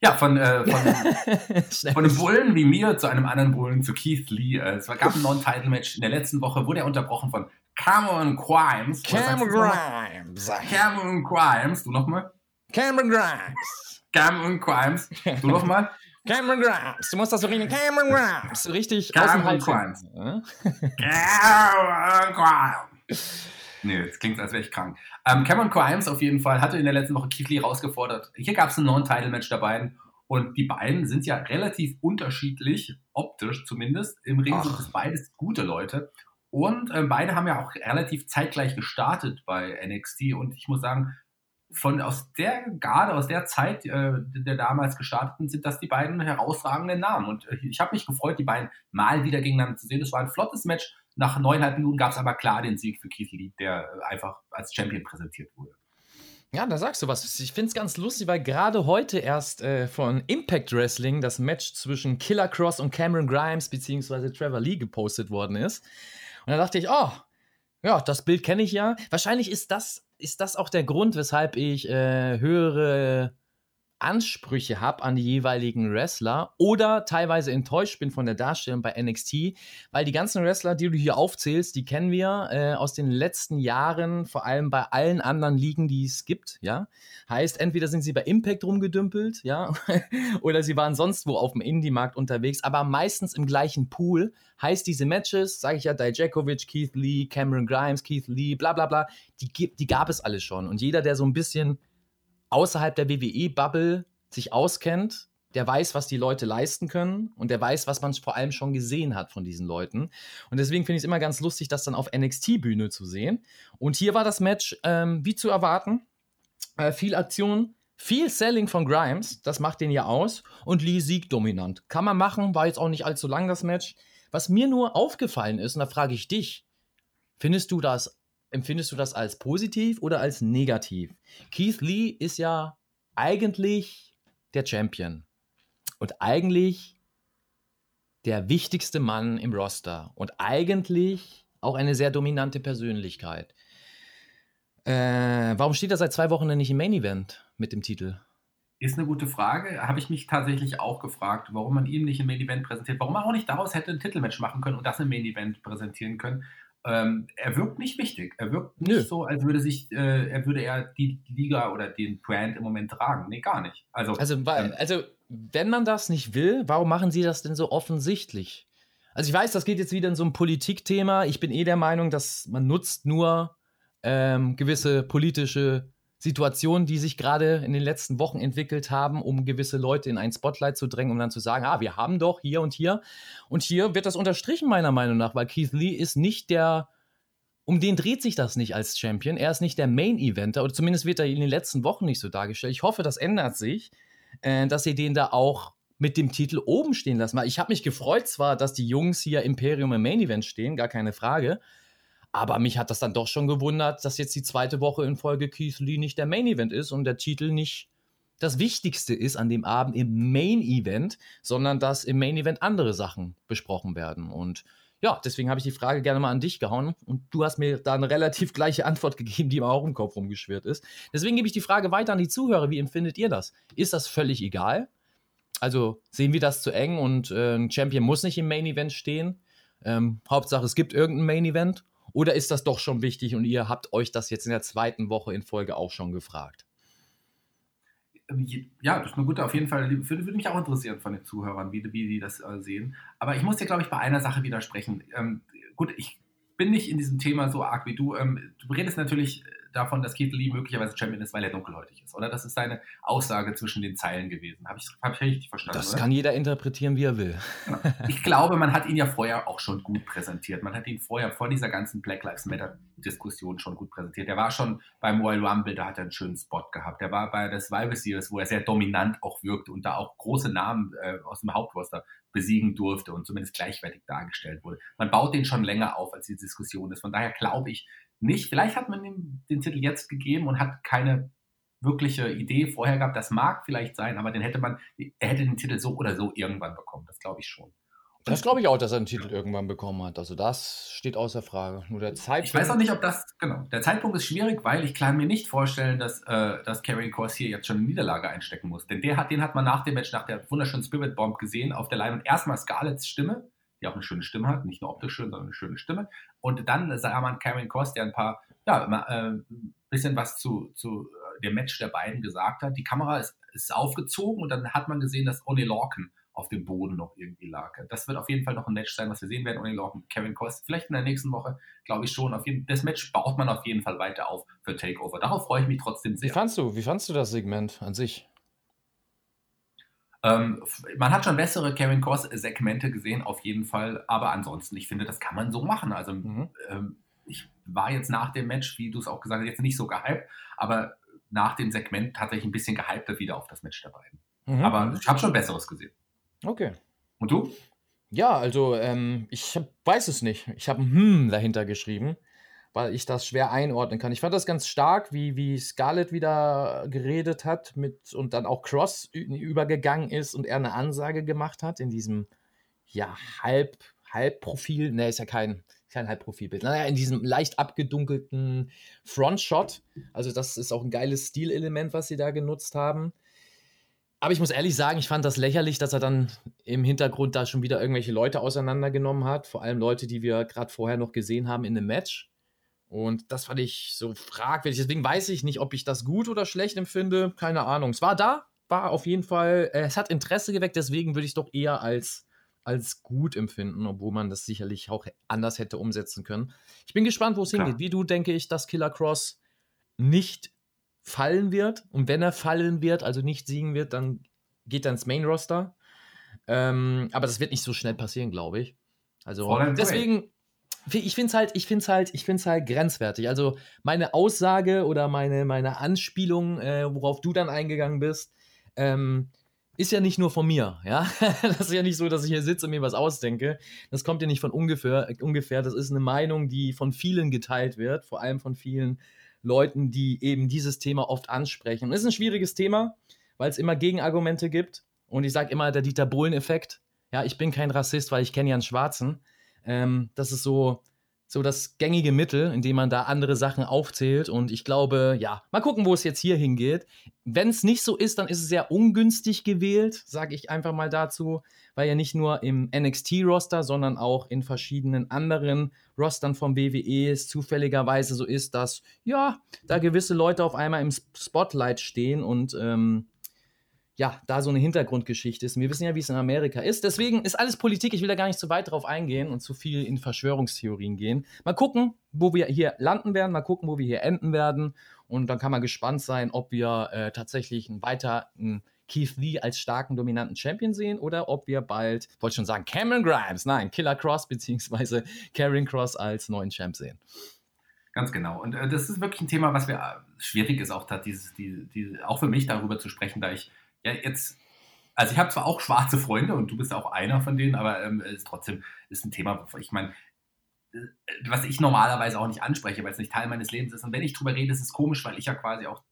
A: Ja, von, äh, von, <laughs> von einem Bullen wie mir zu einem anderen Bullen, zu Keith Lee. Äh, es gab ein Non-Title-Match in der letzten Woche, wurde er unterbrochen von Cameron Grimes.
B: Cameron Grimes.
A: Cameron Grimes. Du nochmal?
B: Cameron Grimes. <laughs>
A: Cameron Grimes. Du nochmal?
B: Cameron Grimes. Du musst das so richtig. Cameron Grimes. Richtig
A: Cameron Grimes. <laughs> Cameron Grimes. Nee, das klingt, als wäre ich krank. Ähm, Cameron Grimes auf jeden Fall hatte in der letzten Woche Keith Lee rausgefordert. Hier gab es ein Non-Title-Match der beiden. Und die beiden sind ja relativ unterschiedlich, optisch zumindest. Im Ring Ach. sind es beides gute Leute. Und äh, beide haben ja auch relativ zeitgleich gestartet bei NXT. Und ich muss sagen, von aus der Garde, aus der Zeit äh, der damals gestarteten, sind das die beiden herausragenden Namen. Und äh, ich habe mich gefreut, die beiden mal wieder gegeneinander zu sehen. Es war ein flottes Match. Nach neuneinhalb Minuten gab es aber klar den Sieg für Keith Lee, der äh, einfach als Champion präsentiert wurde.
B: Ja, da sagst du was. Ich finde es ganz lustig, weil gerade heute erst äh, von Impact Wrestling das Match zwischen Killer Cross und Cameron Grimes bzw. Trevor Lee gepostet worden ist. Und da dachte ich, oh, ja, das Bild kenne ich ja. Wahrscheinlich ist das ist das auch der Grund, weshalb ich äh, höhere Ansprüche habe an die jeweiligen Wrestler oder teilweise enttäuscht bin von der Darstellung bei NXT, weil die ganzen Wrestler, die du hier aufzählst, die kennen wir äh, aus den letzten Jahren, vor allem bei allen anderen Ligen, die es gibt, ja. Heißt, entweder sind sie bei Impact rumgedümpelt, ja, <laughs> oder sie waren sonst wo auf dem Indie-Markt unterwegs, aber meistens im gleichen Pool. Heißt, diese Matches, sage ich ja, Dijakovic, Keith Lee, Cameron Grimes, Keith Lee, bla bla bla, die, die gab es alle schon. Und jeder, der so ein bisschen außerhalb der WWE-Bubble sich auskennt, der weiß, was die Leute leisten können und der weiß, was man vor allem schon gesehen hat von diesen Leuten. Und deswegen finde ich es immer ganz lustig, das dann auf NXT-Bühne zu sehen. Und hier war das Match ähm, wie zu erwarten. Äh, viel Aktion, viel Selling von Grimes, das macht den ja aus. Und Lee siegt dominant. Kann man machen, war jetzt auch nicht allzu lang das Match. Was mir nur aufgefallen ist, und da frage ich dich, findest du das empfindest du das als positiv oder als negativ? Keith Lee ist ja eigentlich der Champion und eigentlich der wichtigste Mann im Roster und eigentlich auch eine sehr dominante Persönlichkeit. Äh, warum steht er seit zwei Wochen denn nicht im Main Event mit dem Titel?
A: Ist eine gute Frage. Habe ich mich tatsächlich auch gefragt, warum man ihn nicht im Main Event präsentiert. Warum er auch nicht daraus hätte ein Titelmatch machen können und das im Main Event präsentieren können. Ähm, er wirkt nicht wichtig. Er wirkt nicht Nö. so, als würde sich, äh, er würde er die Liga oder den Brand im Moment tragen. Nee, gar nicht. Also,
B: also, ähm, also, wenn man das nicht will, warum machen sie das denn so offensichtlich? Also ich weiß, das geht jetzt wieder in so ein Politikthema. Ich bin eh der Meinung, dass man nutzt nur ähm, gewisse politische Situationen, die sich gerade in den letzten Wochen entwickelt haben, um gewisse Leute in ein Spotlight zu drängen, um dann zu sagen, ah, wir haben doch hier und hier. Und hier wird das unterstrichen, meiner Meinung nach, weil Keith Lee ist nicht der, um den dreht sich das nicht als Champion. Er ist nicht der Main-Eventer, oder zumindest wird er in den letzten Wochen nicht so dargestellt. Ich hoffe, das ändert sich, äh, dass sie den da auch mit dem Titel oben stehen lassen. Ich habe mich gefreut zwar, dass die Jungs hier Imperium im Main Event stehen, gar keine Frage. Aber mich hat das dann doch schon gewundert, dass jetzt die zweite Woche in Folge Keith Lee nicht der Main Event ist und der Titel nicht das Wichtigste ist an dem Abend im Main Event, sondern dass im Main Event andere Sachen besprochen werden. Und ja, deswegen habe ich die Frage gerne mal an dich gehauen und du hast mir da eine relativ gleiche Antwort <laughs> gegeben, die mir auch im Kopf rumgeschwirrt ist. Deswegen gebe ich die Frage weiter an die Zuhörer. Wie empfindet ihr das? Ist das völlig egal? Also sehen wir das zu eng und äh, ein Champion muss nicht im Main Event stehen? Ähm, Hauptsache, es gibt irgendein Main Event. Oder ist das doch schon wichtig und ihr habt euch das jetzt in der zweiten Woche in Folge auch schon gefragt?
A: Ja, das ist eine gute, auf jeden Fall, würde, würde mich auch interessieren von den Zuhörern, wie, wie die das äh, sehen. Aber ich muss dir, glaube ich, bei einer Sache widersprechen. Ähm, gut, ich bin nicht in diesem Thema so arg wie du. Ähm, du redest natürlich davon, dass Keith Lee möglicherweise Champion ist, weil er dunkelhäutig ist, oder? Das ist seine Aussage zwischen den Zeilen gewesen. Habe ich, hab ich richtig verstanden?
B: Das oder? kann jeder interpretieren, wie er will.
A: Genau. Ich glaube, man hat ihn ja vorher auch schon gut präsentiert. Man hat ihn vorher, vor dieser ganzen Black Lives Matter-Diskussion schon gut präsentiert. Er war schon beim Royal Rumble, da hat er einen schönen Spot gehabt. Er war bei der Survivor Series, wo er sehr dominant auch wirkte und da auch große Namen äh, aus dem Hauptroster besiegen durfte und zumindest gleichwertig dargestellt wurde. Man baut den schon länger auf, als die Diskussion ist. Von daher glaube ich, nicht. Vielleicht hat man ihm den Titel jetzt gegeben und hat keine wirkliche Idee vorher gehabt. Das mag vielleicht sein, aber den hätte man, er hätte den Titel so oder so irgendwann bekommen. Das glaube ich schon.
B: Das glaube ich auch, dass er den Titel irgendwann bekommen hat. Also das steht außer Frage. Nur der Zeitpunkt.
A: Ich weiß auch nicht, ob das, genau. Der Zeitpunkt ist schwierig, weil ich kann mir nicht vorstellen, dass, äh, dass Kerry Cross hier jetzt schon eine Niederlage einstecken muss. Denn der hat, den hat man nach dem Match, nach der wunderschönen Spirit Bomb gesehen, auf der Leinwand erstmal Scarletts Stimme die auch eine schöne Stimme hat, nicht nur optisch schön, sondern eine schöne Stimme. Und dann sah man Karen Cross, der ein paar, ja, ein äh, bisschen was zu, zu äh, dem Match der beiden gesagt hat. Die Kamera ist, ist aufgezogen und dann hat man gesehen, dass Oni Lorcan auf dem Boden noch irgendwie lag. Das wird auf jeden Fall noch ein Match sein, was wir sehen werden. Oni Lorcan, Kevin Kost, vielleicht in der nächsten Woche, glaube ich schon. Jeden, das Match baut man auf jeden Fall weiter auf für Takeover. Darauf freue ich mich trotzdem sehr.
B: Wie fandst du, wie fandst du das Segment an sich?
A: Ähm, man hat schon bessere Karen Cross-Segmente gesehen, auf jeden Fall. Aber ansonsten, ich finde, das kann man so machen. Also, mhm. ähm, ich war jetzt nach dem Match, wie du es auch gesagt hast, jetzt nicht so gehypt, aber nach dem Segment tatsächlich ein bisschen gehypter wieder auf das Match der beiden. Mhm. Aber ich habe schon Besseres gesehen.
B: Okay.
A: Und du?
B: Ja, also ähm, ich hab, weiß es nicht. Ich habe ein Hm dahinter geschrieben weil ich das schwer einordnen kann. Ich fand das ganz stark, wie, wie Scarlett wieder geredet hat mit und dann auch Cross übergegangen ist und er eine Ansage gemacht hat in diesem ja halb Halbprofil, ne, ist ja kein kein Halbprofilbild. Naja, in diesem leicht abgedunkelten Frontshot. Also das ist auch ein geiles Stilelement, was sie da genutzt haben. Aber ich muss ehrlich sagen, ich fand das lächerlich, dass er dann im Hintergrund da schon wieder irgendwelche Leute auseinandergenommen hat. Vor allem Leute, die wir gerade vorher noch gesehen haben in einem Match. Und das fand ich so fragwürdig. Deswegen weiß ich nicht, ob ich das gut oder schlecht empfinde. Keine Ahnung. Es war da, war auf jeden Fall, äh, es hat Interesse geweckt, deswegen würde ich es doch eher als, als gut empfinden, obwohl man das sicherlich auch anders hätte umsetzen können. Ich bin gespannt, wo es hingeht. Wie du denke ich, dass Killer Cross nicht fallen wird. Und wenn er fallen wird, also nicht siegen wird, dann geht er ins Main Roster. Ähm, aber das wird nicht so schnell passieren, glaube ich. Also deswegen, ich finde es halt, ich finde halt, ich finde halt grenzwertig. Also meine Aussage oder meine, meine Anspielung, äh, worauf du dann eingegangen bist, ähm, ist ja nicht nur von mir, ja. <laughs> das ist ja nicht so, dass ich hier sitze und mir was ausdenke. Das kommt ja nicht von ungefähr, ungefähr. Das ist eine Meinung, die von vielen geteilt wird, vor allem von vielen Leuten, die eben dieses Thema oft ansprechen. Und es ist ein schwieriges Thema, weil es immer Gegenargumente gibt. Und ich sage immer der Dieter Bohlen-Effekt. Ja, ich bin kein Rassist, weil ich kenne ja einen Schwarzen. Ähm, das ist so, so das gängige Mittel, indem man da andere Sachen aufzählt. Und ich glaube, ja, mal gucken, wo es jetzt hier hingeht. Wenn es nicht so ist, dann ist es sehr ungünstig gewählt, sage ich einfach mal dazu, weil ja nicht nur im NXT-Roster, sondern auch in verschiedenen anderen Rostern vom WWE es zufälligerweise so ist, dass ja, da gewisse Leute auf einmal im Spotlight stehen und ähm, ja, da so eine Hintergrundgeschichte ist. Wir wissen ja, wie es in Amerika ist. Deswegen ist alles Politik. Ich will da gar nicht zu weit drauf eingehen und zu viel in Verschwörungstheorien gehen. Mal gucken, wo wir hier landen werden, mal gucken, wo wir hier enden werden. Und dann kann man gespannt sein, ob wir äh, tatsächlich einen weiteren Keith Lee als starken, dominanten Champion sehen oder ob wir bald, wollte schon sagen, Cameron Grimes, nein, Killer Cross beziehungsweise <laughs> Karen Cross als neuen Champ sehen.
A: Ganz genau. Und äh, das ist wirklich ein Thema, was mir äh, schwierig ist, auch, dieses, die, die, auch für mich darüber zu sprechen, da ich ja, jetzt, also ich habe zwar auch schwarze Freunde und du bist auch einer von denen, aber ähm, ist trotzdem ist ein Thema, ich meine, äh, was ich normalerweise auch nicht anspreche, weil es nicht Teil meines Lebens ist. Und wenn ich drüber rede, ist es komisch, weil ich ja quasi auch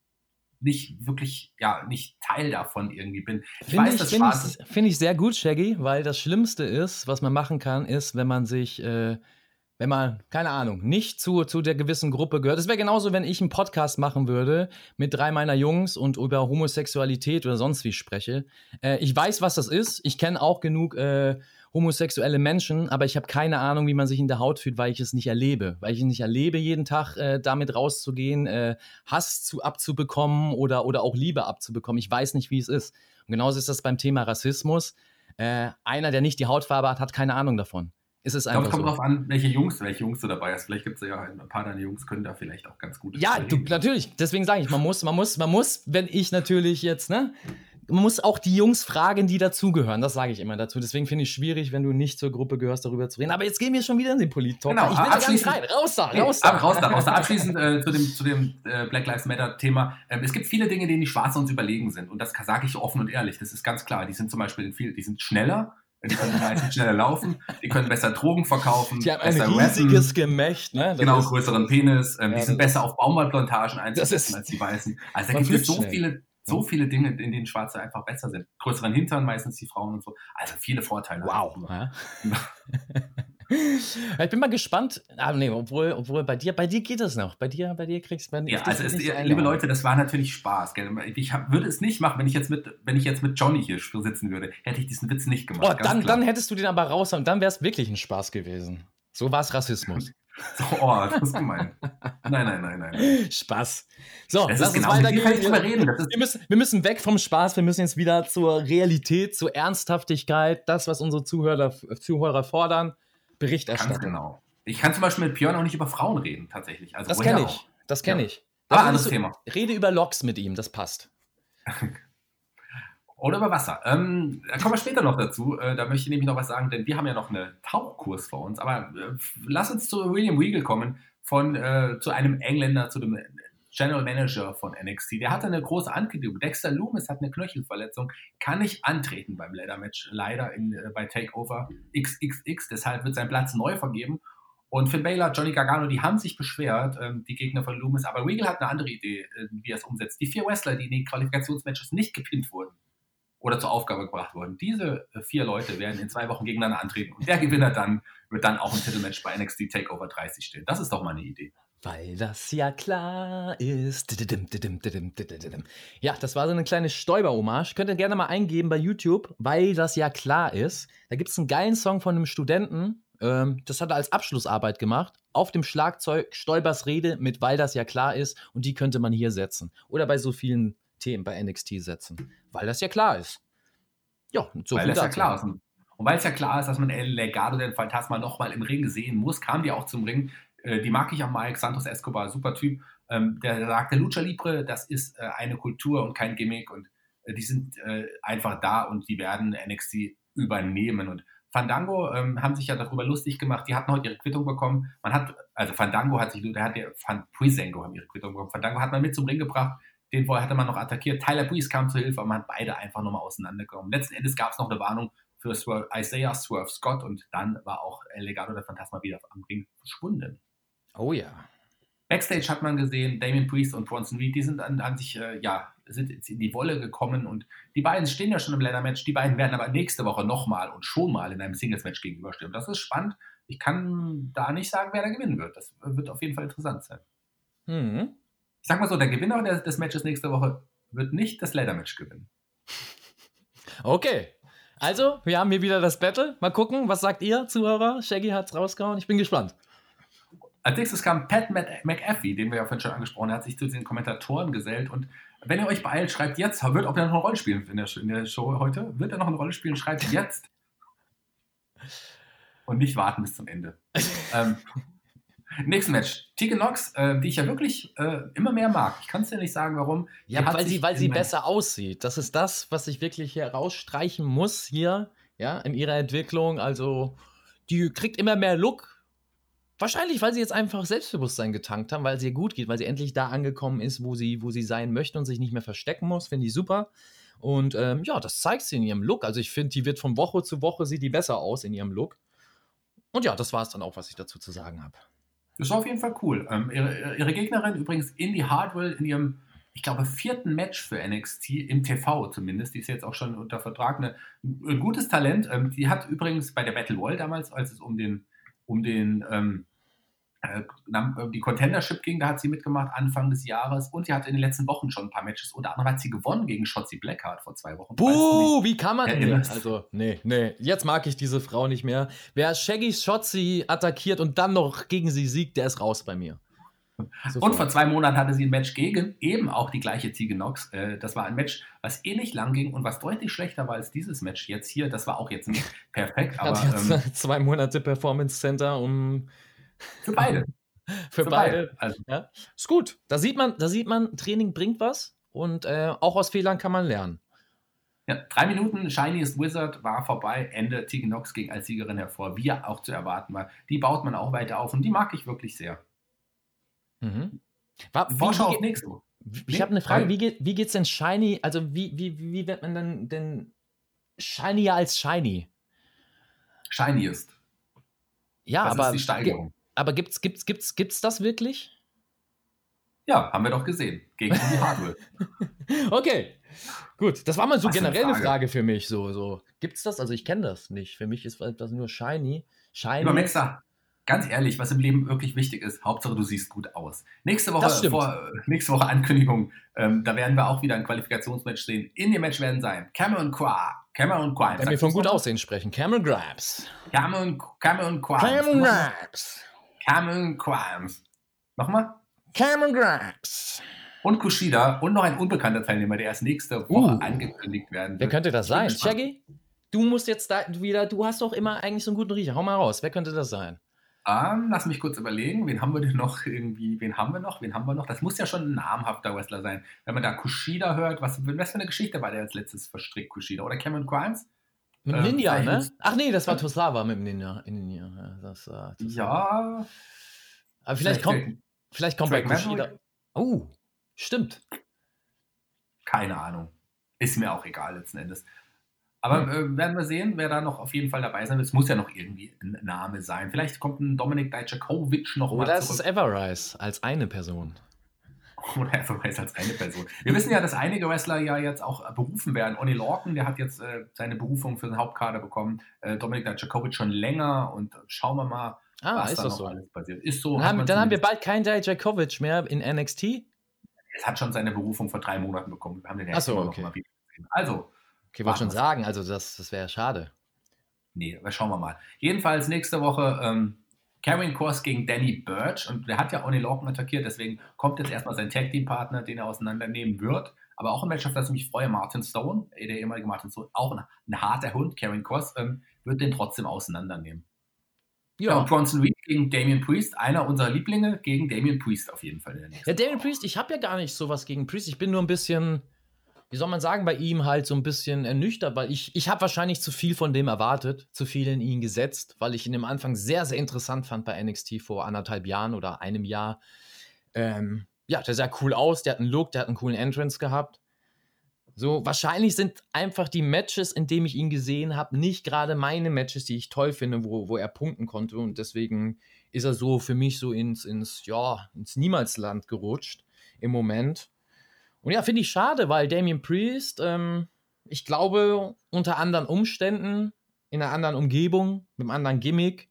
A: nicht wirklich, ja, nicht Teil davon irgendwie bin.
B: Ich Finde ich, find ich, find ich, sehr gut, Shaggy, weil das Schlimmste ist, was man machen kann, ist, wenn man sich äh, wenn man, keine Ahnung, nicht zu, zu der gewissen Gruppe gehört. Es wäre genauso, wenn ich einen Podcast machen würde mit drei meiner Jungs und über Homosexualität oder sonst wie spreche. Äh, ich weiß, was das ist. Ich kenne auch genug äh, homosexuelle Menschen, aber ich habe keine Ahnung, wie man sich in der Haut fühlt, weil ich es nicht erlebe. Weil ich es nicht erlebe, jeden Tag äh, damit rauszugehen, äh, Hass zu, abzubekommen oder, oder auch Liebe abzubekommen. Ich weiß nicht, wie es ist. Und genauso ist das beim Thema Rassismus. Äh, einer, der nicht die Hautfarbe hat, hat keine Ahnung davon. Ist es einfach
A: ich glaube,
B: es
A: kommt so. drauf an, welche Jungs, welche Jungs du dabei hast. Vielleicht gibt es ja ein paar deiner Jungs, können da vielleicht auch ganz gut.
B: Ja, du, natürlich. Deswegen sage ich, man muss, man muss, man muss, wenn ich natürlich jetzt, ne, man muss auch die Jungs fragen, die dazugehören. Das sage ich immer dazu. Deswegen finde ich es schwierig, wenn du nicht zur Gruppe gehörst, darüber zu reden. Aber jetzt gehen wir schon wieder in den Polit-Talk.
A: Genau,
B: ich will da gar nicht rein. Raus da, raus
A: da. raus da, raus da. Abschließend äh, zu dem, zu dem äh, Black Lives Matter-Thema. Ähm, es gibt viele Dinge, denen die Schwarze uns überlegen sind. Und das sage ich offen und ehrlich. Das ist ganz klar. Die sind zum Beispiel viel, die sind schneller. Die können meistens schneller laufen, die können besser Drogen verkaufen.
B: Die haben ein riesiges rappen. Gemächt, ne?
A: Das genau, größeren Penis. Ähm, ja, die sind besser auf Baumwollplantagen einzusetzen als die Weißen. Also da gibt es so viele, so viele Dinge, in denen Schwarze einfach besser sind. Größeren Hintern meistens die Frauen und so. Also viele Vorteile.
B: Wow. <laughs> Ich bin mal gespannt. Ah, nee, obwohl, obwohl bei dir, bei dir geht es noch. Bei dir, bei dir kriegst du.
A: Ja, also es, liebe Leute, das war natürlich Spaß. Gell? Ich hab, würde es nicht machen, wenn ich jetzt mit, wenn ich jetzt mit Johnny hier sitzen würde, hätte ich diesen Witz nicht gemacht.
B: Oh, dann, dann hättest du den aber raus und dann wäre es wirklich ein Spaß gewesen. So war es Rassismus.
A: So, oh, das ist gemein. Nein, nein, nein, nein.
B: Spaß. So,
A: das lass uns genau, weitergehen. Wir, reden.
B: wir, müssen, wir müssen weg vom Spaß, wir müssen jetzt wieder zur Realität, zur Ernsthaftigkeit, das, was unsere Zuhörer, Zuhörer fordern, Bericht erstatten. Ganz
A: genau. Ich kann zum Beispiel mit Björn auch nicht über Frauen reden, tatsächlich. Also
B: das kenne ich. Das kenne ja. ich.
A: Aber anderes Thema.
B: Rede über Loks mit ihm, das passt. <laughs>
A: Oder über Wasser. Ähm, da kommen wir später noch dazu. Äh, da möchte ich nämlich noch was sagen, denn wir haben ja noch einen Tauchkurs vor uns. Aber äh, lass uns zu William Regal kommen, von, äh, zu einem Engländer, zu dem General Manager von NXT. Der hatte eine große Ankündigung. Dexter Loomis hat eine Knöchelverletzung, kann nicht antreten beim Leather Match, leider in, äh, bei Takeover XXX. Deshalb wird sein Platz neu vergeben. Und Finn Baylor, Johnny Gargano, die haben sich beschwert, ähm, die Gegner von Loomis. Aber Regal hat eine andere Idee, äh, wie er es umsetzt. Die vier Wrestler, die in den Qualifikationsmatches nicht gepinnt wurden, oder zur Aufgabe gebracht worden. Diese äh, vier Leute werden in zwei Wochen gegeneinander antreten und der Gewinner dann wird dann auch im Titelmatch bei NXT Takeover 30 stehen. Das ist doch mal eine Idee.
B: Weil das ja klar ist. Ja, das war so eine kleine Stäuber-Hommage. Könnt ihr gerne mal eingeben bei YouTube, weil das ja klar ist. Da gibt es einen geilen Song von einem Studenten. Ähm, das hat er als Abschlussarbeit gemacht. Auf dem Schlagzeug Stäubers Rede mit Weil das ja klar ist. Und die könnte man hier setzen. Oder bei so vielen Themen bei NXT setzen. Weil das ja klar ist.
A: Ja, so weil viel das dazu. ja klar ist. Und weil es ja klar ist, dass man El Legado den Phantasma nochmal im Ring sehen muss, kam die auch zum Ring. Äh, die mag ich auch Mike Santos Escobar, super Typ. Ähm, der sagt, der Lucha Libre, das ist äh, eine Kultur und kein Gimmick und äh, die sind einfach da und die werden NXT übernehmen. Und Fandango ähm, haben sich ja darüber lustig gemacht. Die hatten heute ihre Quittung bekommen. Man hat, also Fandango hat sich, der hat der Fan, Prisengo haben ihre Quittung bekommen. Fandango hat man mit zum Ring gebracht den vorher hatte man noch attackiert. Tyler Breeze kam zur Hilfe, aber man hat beide einfach nochmal auseinandergenommen. Letzten Endes gab es noch eine Warnung für Swerve, Isaiah Swerve Scott und dann war auch El Legado der Phantasma wieder am Ring verschwunden.
B: Oh ja.
A: Backstage hat man gesehen, Damien Priest und Bronson Reed, die sind an, an sich, äh, ja, sind jetzt in die Wolle gekommen und die beiden stehen ja schon im Leather-Match. Die beiden werden aber nächste Woche nochmal und schon mal in einem Singles-Match gegenüberstehen. Das ist spannend. Ich kann da nicht sagen, wer da gewinnen wird. Das wird auf jeden Fall interessant sein. Mhm ich sag mal so, der Gewinner des, Matches nächste Woche wird nicht das Leather-Match gewinnen. <laughs>
B: Okay. Also, wir haben hier wieder das Battle. Mal gucken, was sagt ihr, Zuhörer? Shaggy hat's rausgehauen. Ich bin gespannt.
A: Als nächstes kam Pat McAfee, den wir ja vorhin schon angesprochen haben, hat sich zu den Kommentatoren gesellt. Und wenn ihr euch beeilt, schreibt jetzt, wird auch noch eine Rolle spielen in der, in der Show heute. Wird er noch eine Rolle spielen? Schreibt jetzt. Und nicht warten bis zum Ende. <laughs> ähm, Nächstes Match. Tegan Nox, äh, die ich ja wirklich äh, immer mehr mag. Ich kann es dir nicht sagen, warum.
B: Ja, weil sie, weil sie besser aussieht. Das ist das, was ich wirklich herausstreichen muss hier, ja, in ihrer Entwicklung. Also, die kriegt immer mehr Look. Wahrscheinlich, weil sie jetzt einfach Selbstbewusstsein getankt haben, weil es ihr gut geht, weil sie endlich da angekommen ist, wo sie, wo sie sein möchte und sich nicht mehr verstecken muss. Finde ich super. Und ähm, ja, das zeigt sie in ihrem Look. Also ich finde, die wird von Woche zu Woche sieht die besser aus in ihrem Look. Und ja, das war es dann auch, was ich dazu zu sagen habe.
A: Das war auf jeden Fall cool. Ähm, ihre, ihre, Gegnerin übrigens Indy Hardwell in ihrem, ich glaube, vierten Match für NXT, im TV zumindest, die ist jetzt auch schon unter Vertrag, eine, ein gutes Talent. Ähm, die hat übrigens bei der Battle Royale damals, als es um den, um den, ähm, äh, die Contendership ging, da hat sie mitgemacht Anfang des Jahres und sie hat in den letzten Wochen schon ein paar Matches. Unter anderem hat sie gewonnen gegen Shotzi Blackheart vor zwei Wochen.
B: Buh, wie kann man denn? Also, nee, nee, jetzt mag ich diese Frau nicht mehr. Wer Shaggy Shotzi attackiert und dann noch gegen sie siegt, der ist raus bei mir.
A: Sofort. Und vor zwei Monaten hatte sie ein Match gegen eben auch die gleiche Tegan Nox. Äh, das war ein Match, was ähnlich lang ging und was deutlich schlechter war als dieses Match jetzt hier. Das war auch jetzt nicht <laughs> perfekt, aber.
B: Ähm, <laughs> zwei Monate Performance Center, um
A: für beide. <laughs>
B: Für, Für beide. beide. Also. Ja. Ist gut. Da sieht man, da sieht man, Training bringt was und äh, auch aus Fehlern kann man lernen.
A: Ja, drei Minuten Shiniest Wizard war vorbei. Ende Tegan Nox ging als Siegerin hervor, wie auch zu erwarten war. Die baut man auch weiter auf und die mag ich wirklich sehr.
B: Mhm. War, Vorschau auf nächste Woche. Ich habe eine Frage, wie, geht, wie geht's denn Shiny, also wie, wie, wie wird man dann denn Shinier als Shiny?
A: Shiniest.
B: Ja, das aber ist
A: die Steigerung.
B: Aber gibt's, gibt's, gibt's, gibt's das wirklich?
A: Ja, haben wir doch gesehen. Gegen die Hardware. <laughs>
B: okay. Gut, das war mal so Was generell eine Frage. Frage für mich. So, so. Gibt's das? Also ich kenne das nicht. Für mich ist das nur shiny. Shiny.
A: Lieber Mexer, ganz ehrlich, was im Leben wirklich wichtig ist, Hauptsache du siehst gut aus. Nächste Woche, vor, nächste Woche Ankündigung, ähm, da werden wir auch wieder ein Qualifikationsmatch sehen. In dem Match werden sein Cameron Qua, Cameron Qua.
B: Wenn wir von gut aussehen sprechen, Cameron Grabs.
A: Cameron, Cameron Qua.
B: Cameron Grabs.
A: Cameron Grimes. Nochmal?
B: Cameron Grimes.
A: Und Kushida und noch ein unbekannter Teilnehmer, der erst nächste Woche uh. angekündigt werden wird.
B: Wer könnte das sein? Shaggy? Du musst jetzt da wieder, du hast doch immer eigentlich so einen guten Riecher. Hau mal raus. Wer könnte das sein?
A: Um, ähm, lass mich kurz überlegen, wen haben wir denn noch irgendwie, wen haben wir noch, wen haben wir noch? Das muss ja schon ein namhafter Wrestler sein. Wenn man da Kushida hört, was, was für eine Geschichte war der als letztes verstrickt, Kushida? Oder Cameron Grimes?
B: Mit dem äh, Ninja, ne? Ach nee, das war Tosawa mit dem Ninja. Ninja. Ja, das,
A: uh, ja.
B: Aber vielleicht, vielleicht kommt, vielleicht kommt bei Kushida. Oh, stimmt.
A: Keine Ahnung. Ist mir auch egal letzten Endes. Aber hm. äh, werden wir sehen, wer da noch auf jeden Fall dabei sein wird. Es muss ja noch irgendwie ein Name sein. Vielleicht kommt ein Dominik Dijakovic noch
B: Oder mal zurück. Oder ist es Everrise als eine Person.
A: Oder er verweist als eine Person. Wir wissen ja, dass einige Wrestler ja jetzt auch berufen werden. Oni Lorcan, der hat jetzt äh, seine Berufung für den Hauptkader bekommen. Äh, Dominik Dajakovic schon länger und schauen wir mal,
B: ah, was ist da noch so? alles passiert. Ist so. Dann, haben, dann haben wir bald keinen Dajakovic mehr in NXT.
A: Es hat schon seine Berufung vor drei Monaten bekommen. Wir haben den ja
B: so, okay. noch mal wieder
A: gesehen. Also.
B: Okay, wollte schon sagen, also das, das wäre schade.
A: Nee, aber schauen wir mal. Jedenfalls nächste Woche ähm, Karrion Cross gegen Danny Birch und der hat ja Oni Lorcan attackiert, deswegen kommt jetzt erstmal sein Tag Team Partner, den er auseinandernehmen wird. Aber auch ein Match, auf das ich mich freue, Martin Stone, äh, der ehemalige Martin Stone, auch ein, ein harter Hund, Karrion Cross, ähm, wird den trotzdem auseinandernehmen. Ja. ja Bronson Reed gegen Damien Priest, einer unserer Lieblinge gegen Damien Priest auf jeden Fall.
B: ja, Damien Priest, ich habe ja gar nicht sowas gegen Priest. Ich bin nur ein bisschen, wie soll man sagen, bei ihm halt so ein bisschen ernüchtert, weil ich, ich habe wahrscheinlich zu viel von dem erwartet, zu viel in ihn gesetzt, weil ich ihn am Anfang sehr, sehr interessant fand bei NXT vor anderthalb Jahren oder einem Jahr. Ähm, ja, der sah cool aus, der hat einen Look, der hat einen coolen Entrance gehabt. So, wahrscheinlich sind einfach die Matches, in denen ich ihn gesehen habe, nicht gerade meine Matches, die ich toll finde, wo, wo er punkten konnte. Und deswegen ist er so für mich so ins, ins, ja, ins Niemalsland gerutscht im Moment. Und ja, finde ich schade, weil Damien Priest, ähm, ich glaube, unter anderen Umständen, in einer anderen Umgebung, mit einem anderen Gimmick,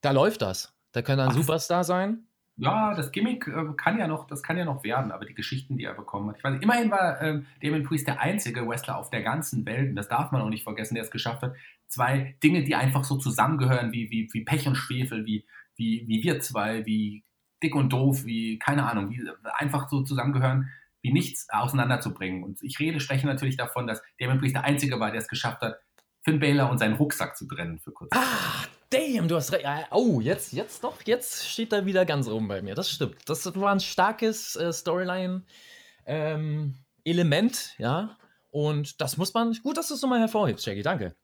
B: da läuft das. Da könnte ein Ach, Superstar sein.
A: Ja, das Gimmick äh, kann ja noch, das kann ja noch werden, aber die Geschichten, die er bekommen hat. Ich weiß, immerhin war ähm, Damien Priest der einzige Wrestler auf der ganzen Welt, und das darf man auch nicht vergessen, der es geschafft hat, zwei Dinge, die einfach so zusammengehören, wie, wie, wie Pech und Schwefel, wie, wie, wie wir zwei, wie dick und doof, wie, keine Ahnung, wie einfach so zusammengehören, wie nichts auseinanderzubringen. Und ich rede, spreche natürlich davon, dass Damon Priest der Einzige war, der es geschafft hat, Finn Baylor und seinen Rucksack zu trennen für kurz.
B: Ah, damn, du hast recht. Oh, jetzt, jetzt doch, jetzt steht er wieder ganz oben bei mir. Das stimmt. Das war ein starkes äh, Storyline-Element, ähm, ja. Und das muss man, gut, dass du es nochmal hervorhebst, Jackie, danke.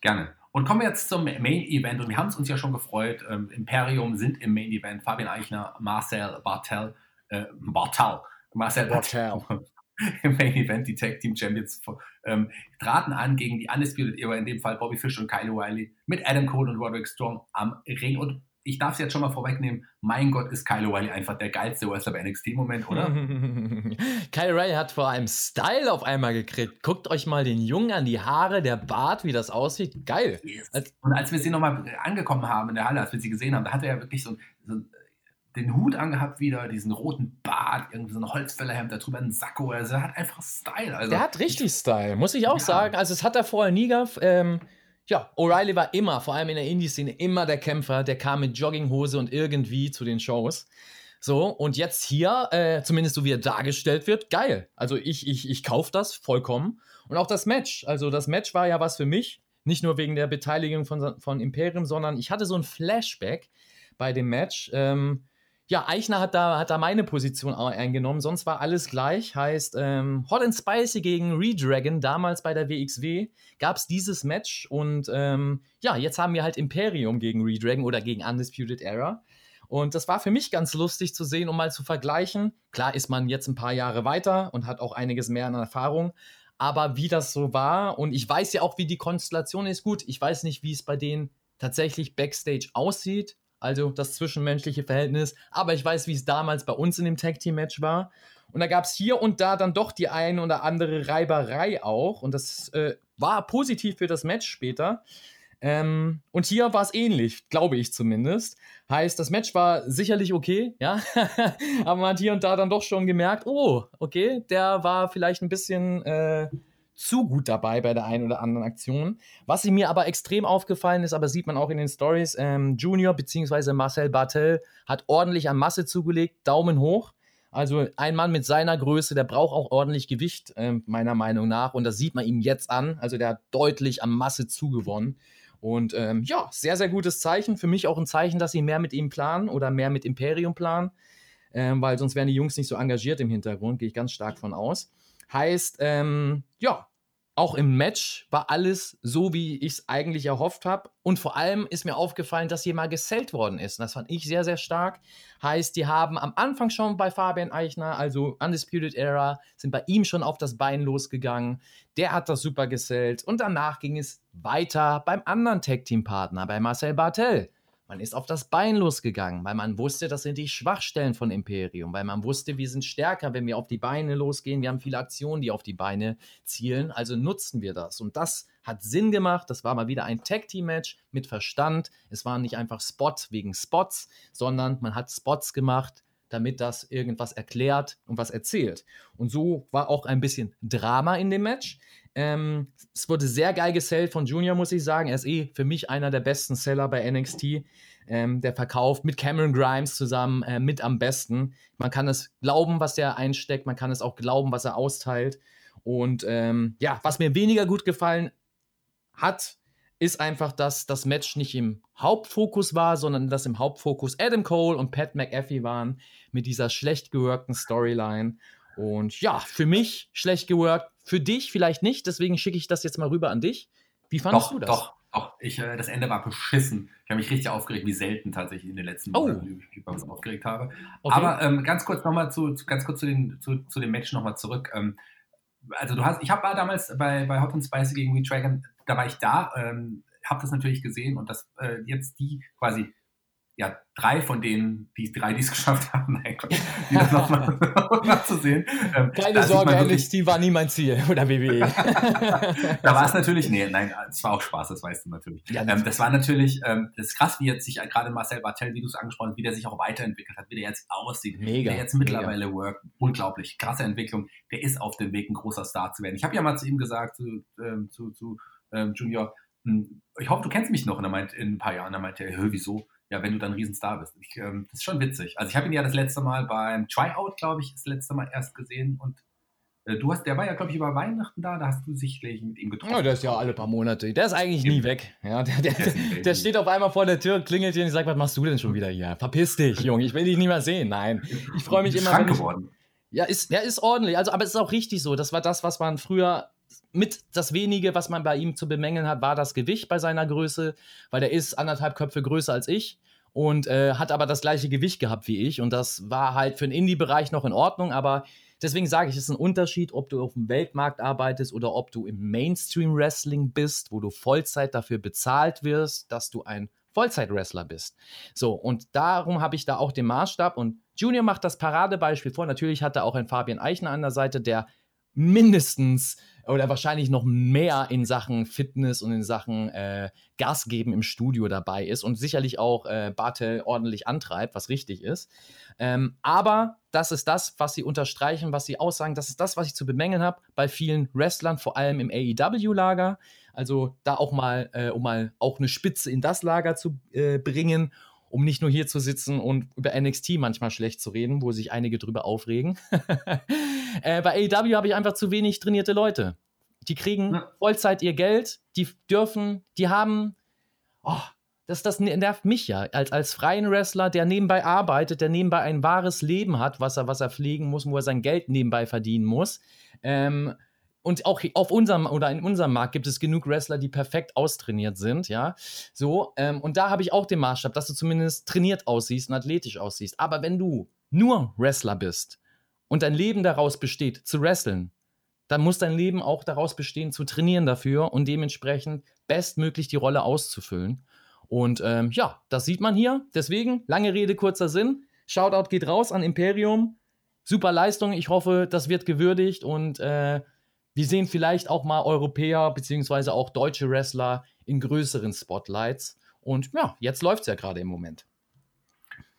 A: Gerne. Und kommen wir jetzt zum Main Event. Und wir haben es uns ja schon gefreut. Ähm, Imperium sind im Main Event. Fabian Eichner, Marcel Bartel, äh, Bartel Marcel Bartel <laughs> im Main Event, die Tag Team Champions, ähm, traten an gegen die Undisputed Era, in dem Fall Bobby Fish und Kyle O'Reilly, mit Adam Cole und Roderick Strong am Ring. Und ich darf es jetzt schon mal vorwegnehmen, mein Gott, ist Kyle O'Reilly einfach der geilste Wrestler bei NXT-Moment, oder? <laughs>
B: Kyle O'Reilly hat vor allem Style auf einmal gekriegt. Guckt euch mal den Jungen an, die Haare, der Bart, wie das aussieht. Geil.
A: Yes. Und als wir sie nochmal angekommen haben in der Halle, als wir sie gesehen haben, da hat er ja wirklich so, den Hut angehabt wieder, diesen roten Bart, irgendwie so ein Holzfällerhemd, darüber ein Sakko. Also er hat einfach Style. Also,
B: der hat richtig Style, muss ich auch ja. sagen. Also es hat er vorher nie gehabt. Ähm, ja, O'Reilly war immer, vor allem in der Indie-Szene, immer der Kämpfer. Der kam mit Jogginghose und irgendwie zu den Shows. So, und jetzt hier, äh, zumindest so wie er dargestellt wird, geil. Also ich, ich, ich kaufe das vollkommen. Und auch das Match. Also das Match war ja was für mich. Nicht nur wegen der Beteiligung von, von Imperium, sondern ich hatte so ein Flashback bei dem Match. Ähm, ja, Eichner hat da, hat da meine Position eingenommen, sonst war alles gleich. Heißt, ähm, Hot and Spicy gegen Redragon, damals bei der WXW, gab es dieses Match und ähm, ja, jetzt haben wir halt Imperium gegen Redragon oder gegen Undisputed Era. Und das war für mich ganz lustig zu sehen, um mal zu vergleichen. Klar ist man jetzt ein paar Jahre weiter und hat auch einiges mehr an Erfahrung. Aber wie das so war, und ich weiß ja auch, wie die Konstellation ist, gut, ich weiß nicht, wie es bei denen tatsächlich backstage aussieht also das zwischenmenschliche Verhältnis. Aber ich weiß, wie es damals bei uns in dem Tag Team Match war. Und da gab es hier und da dann doch die eine oder andere Reiberei auch. Und das äh, war positiv für das Match später. Ähm, und hier war es ähnlich, glaube ich zumindest. Heißt, das Match war sicherlich okay, ja. <laughs> Aber man hat hier und da dann doch schon gemerkt, oh, okay, der war vielleicht ein bisschen äh, zu gut dabei bei der einen oder anderen Aktion. Was mir aber extrem aufgefallen ist, aber sieht man auch in den Stories, ähm, Junior bzw. Marcel Bartel hat ordentlich an Masse zugelegt, Daumen hoch. Also ein Mann mit seiner Größe, der braucht auch ordentlich Gewicht, äh, meiner Meinung nach. Und das sieht man ihm jetzt an. Also der hat deutlich an Masse zugewonnen. Und ähm, ja, sehr, sehr gutes Zeichen. Für mich auch ein Zeichen, dass sie mehr mit ihm planen oder mehr mit Imperium planen. Ähm, weil sonst wären die Jungs nicht so engagiert im Hintergrund, gehe ich ganz stark von aus. Heißt, ähm, ja, auch im Match war alles so, wie ich es eigentlich erhofft habe. Und vor allem ist mir aufgefallen, dass hier mal gesellt worden ist. Und das fand ich sehr, sehr stark. Heißt, die haben am Anfang schon bei Fabian Eichner, also Undisputed Era, sind bei ihm schon auf das Bein losgegangen. Der hat das super gesellt. Und danach ging es weiter beim anderen Tag-Team-Partner, bei Marcel Bartel. Man ist auf das Bein losgegangen, weil man wusste, das sind die Schwachstellen von Imperium, weil man wusste, wir sind stärker, wenn wir auf die Beine losgehen. Wir haben viele Aktionen, die auf die Beine zielen, also nutzen wir das. Und das hat Sinn gemacht. Das war mal wieder ein Tag-Team-Match mit Verstand. Es waren nicht einfach Spots wegen Spots, sondern man hat Spots gemacht, damit das irgendwas erklärt und was erzählt. Und so war auch ein bisschen Drama in dem Match. Ähm, es wurde sehr geil gesellt von Junior, muss ich sagen. Er ist eh für mich einer der besten Seller bei NXT. Ähm, der verkauft mit Cameron Grimes zusammen äh, mit am besten. Man kann es glauben, was er einsteckt, man kann es auch glauben, was er austeilt. Und ähm, ja, was mir weniger gut gefallen hat, ist einfach, dass das Match nicht im Hauptfokus war, sondern dass im Hauptfokus Adam Cole und Pat McAfee waren mit dieser schlecht geworkten Storyline. Und ja, für mich schlecht geworkt, für dich vielleicht nicht, deswegen schicke ich das jetzt mal rüber an dich. Wie fandest
A: doch,
B: du das?
A: Doch, doch. Ich, äh, das Ende war beschissen. Ich habe mich richtig aufgeregt, wie selten tatsächlich in den letzten
B: oh.
A: Monaten ich mich aufgeregt habe. Okay. Aber ähm, ganz kurz nochmal zu, ganz kurz zu, den, zu, zu dem Match nochmal zurück. Ähm, also du hast, ich habe damals bei, bei Hot and Spicy gegen We Dragon, da war ich da, ähm, habe das natürlich gesehen und das äh, jetzt die quasi ja, drei von denen, die drei, die es <laughs> geschafft haben, die das nochmal <laughs> noch zu sehen.
B: Ähm, Keine Sorge, NXT war nie mein Ziel <laughs> oder WWE.
A: da war es natürlich, nee, nein, es war auch Spaß, das weißt du natürlich. Ja, ähm, das war natürlich, ähm, das ist krass, wie jetzt sich gerade Marcel Bartel, wie du es angesprochen hast, wie der sich auch weiterentwickelt hat, wie der jetzt aussieht,
B: mega,
A: wie der jetzt mittlerweile mega. work, unglaublich, krasse Entwicklung, der ist auf dem Weg, ein großer Star zu werden. Ich habe ja mal zu ihm gesagt, zu, ähm, zu, zu ähm, Junior, hm, ich hoffe, du kennst mich noch. Und er meint, in ein paar Jahren, er meinte, wieso? Ja, wenn du dann Riesenstar bist. Ich, ähm, das ist schon witzig. Also ich habe ihn ja das letzte Mal beim Tryout, glaube ich, das letzte Mal erst gesehen und äh, du hast, der war ja, glaube ich, über Weihnachten da, da hast du sicherlich mit ihm getroffen.
B: Ja, der ist ja alle paar Monate. Der ist eigentlich nie weg. Ja, der, der, der, der steht auf einmal vor der Tür, klingelt hier und sagt, was machst du denn schon wieder hier? Verpiss dich, Junge, ich will dich nicht mehr sehen. Nein, ich freue mich immer.
A: Ich, geworden.
B: Ja, ist, ja, ist ordentlich. Also, aber es ist auch richtig so. Das war das, was man früher mit das wenige, was man bei ihm zu bemängeln hat, war das Gewicht bei seiner Größe, weil der ist anderthalb Köpfe größer als ich und äh, hat aber das gleiche Gewicht gehabt wie ich. Und das war halt für den Indie-Bereich noch in Ordnung, aber deswegen sage ich, es ist ein Unterschied, ob du auf dem Weltmarkt arbeitest oder ob du im Mainstream-Wrestling bist, wo du Vollzeit dafür bezahlt wirst, dass du ein Vollzeit-Wrestler bist. So, und darum habe ich da auch den Maßstab und Junior macht das Paradebeispiel vor. Natürlich hat er auch ein Fabian Eichner an der Seite, der mindestens oder wahrscheinlich noch mehr in Sachen Fitness und in Sachen äh, Gas geben im Studio dabei ist und sicherlich auch äh, Bartel ordentlich antreibt, was richtig ist. Ähm, aber das ist das, was sie unterstreichen, was sie aussagen. Das ist das, was ich zu bemängeln habe bei vielen Wrestlern, vor allem im AEW-Lager. Also da auch mal, äh, um mal auch eine Spitze in das Lager zu äh, bringen um nicht nur hier zu sitzen und über NXT manchmal schlecht zu reden, wo sich einige drüber aufregen. <laughs> äh, bei AEW habe ich einfach zu wenig trainierte Leute. Die kriegen ja. Vollzeit ihr Geld, die dürfen, die haben, oh, das, das nervt mich ja, als, als freien Wrestler, der nebenbei arbeitet, der nebenbei ein wahres Leben hat, was er, was er pflegen muss, wo er sein Geld nebenbei verdienen muss. Ähm, und auch auf unserem oder in unserem Markt gibt es genug Wrestler, die perfekt austrainiert sind, ja. So, ähm, und da habe ich auch den Maßstab, dass du zumindest trainiert aussiehst und athletisch aussiehst. Aber wenn du nur Wrestler bist und dein Leben daraus besteht, zu wresteln, dann muss dein Leben auch daraus bestehen, zu trainieren dafür und dementsprechend bestmöglich die Rolle auszufüllen. Und ähm, ja, das sieht man hier. Deswegen, lange Rede, kurzer Sinn. Shoutout geht raus an Imperium. Super Leistung. Ich hoffe, das wird gewürdigt und äh, wir sehen vielleicht auch mal Europäer beziehungsweise auch deutsche Wrestler in größeren Spotlights. Und ja, jetzt läuft es ja gerade im Moment.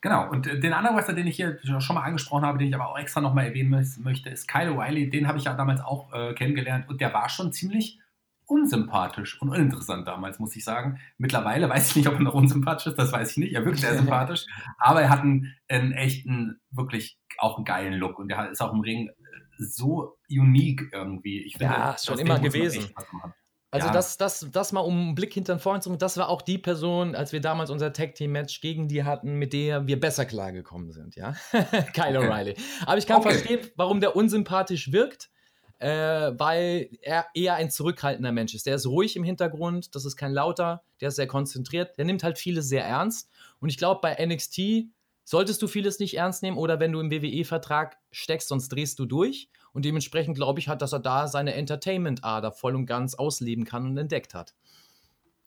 A: Genau, und äh, den anderen Wrestler, den ich hier schon mal angesprochen habe, den ich aber auch extra nochmal erwähnen möchte, ist Kyle O'Reilly. Den habe ich ja damals auch äh, kennengelernt und der war schon ziemlich unsympathisch und uninteressant damals, muss ich sagen. Mittlerweile weiß ich nicht, ob er noch unsympathisch ist, das weiß ich nicht. Er wirkt sehr <laughs> sympathisch, aber er hat einen, einen echten, wirklich auch einen geilen Look und er ist auch im Ring so unique irgendwie.
B: Ich finde, ja, schon immer gewesen. Also ja. das, das, das mal um einen Blick hinter den Vorhang zu machen, das war auch die Person, als wir damals unser Tag-Team-Match gegen die hatten, mit der wir besser klargekommen sind, ja. <laughs> Kyle O'Reilly. Aber ich kann okay. verstehen, warum der unsympathisch wirkt, äh, weil er eher ein zurückhaltender Mensch ist. Der ist ruhig im Hintergrund, das ist kein lauter, der ist sehr konzentriert, der nimmt halt vieles sehr ernst. Und ich glaube, bei NXT solltest du vieles nicht ernst nehmen oder wenn du im WWE-Vertrag steckst, sonst drehst du durch. Und dementsprechend glaube ich halt, dass er da seine Entertainment-Ader voll und ganz ausleben kann und entdeckt hat.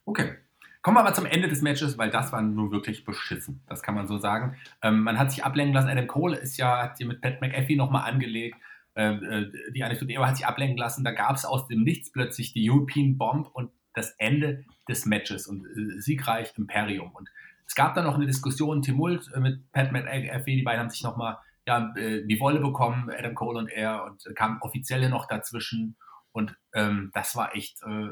A: Okay. Kommen wir aber zum Ende des Matches, weil das war nun wirklich beschissen. Das kann man so sagen. Ähm, man hat sich ablenken lassen. Adam Cole ist ja, hat hier mit Pat McAfee nochmal angelegt. Ähm, äh, die Anekdote hat sich ablenken lassen. Da gab es aus dem Nichts plötzlich die European Bomb und das Ende des Matches und äh, siegreich Imperium. Und es gab dann noch eine Diskussion, Tumult äh, mit Pat McAfee. Die beiden haben sich nochmal ja, äh, die Wolle bekommen, Adam Cole und er, und kamen Offizielle noch dazwischen. Und ähm, das war echt äh,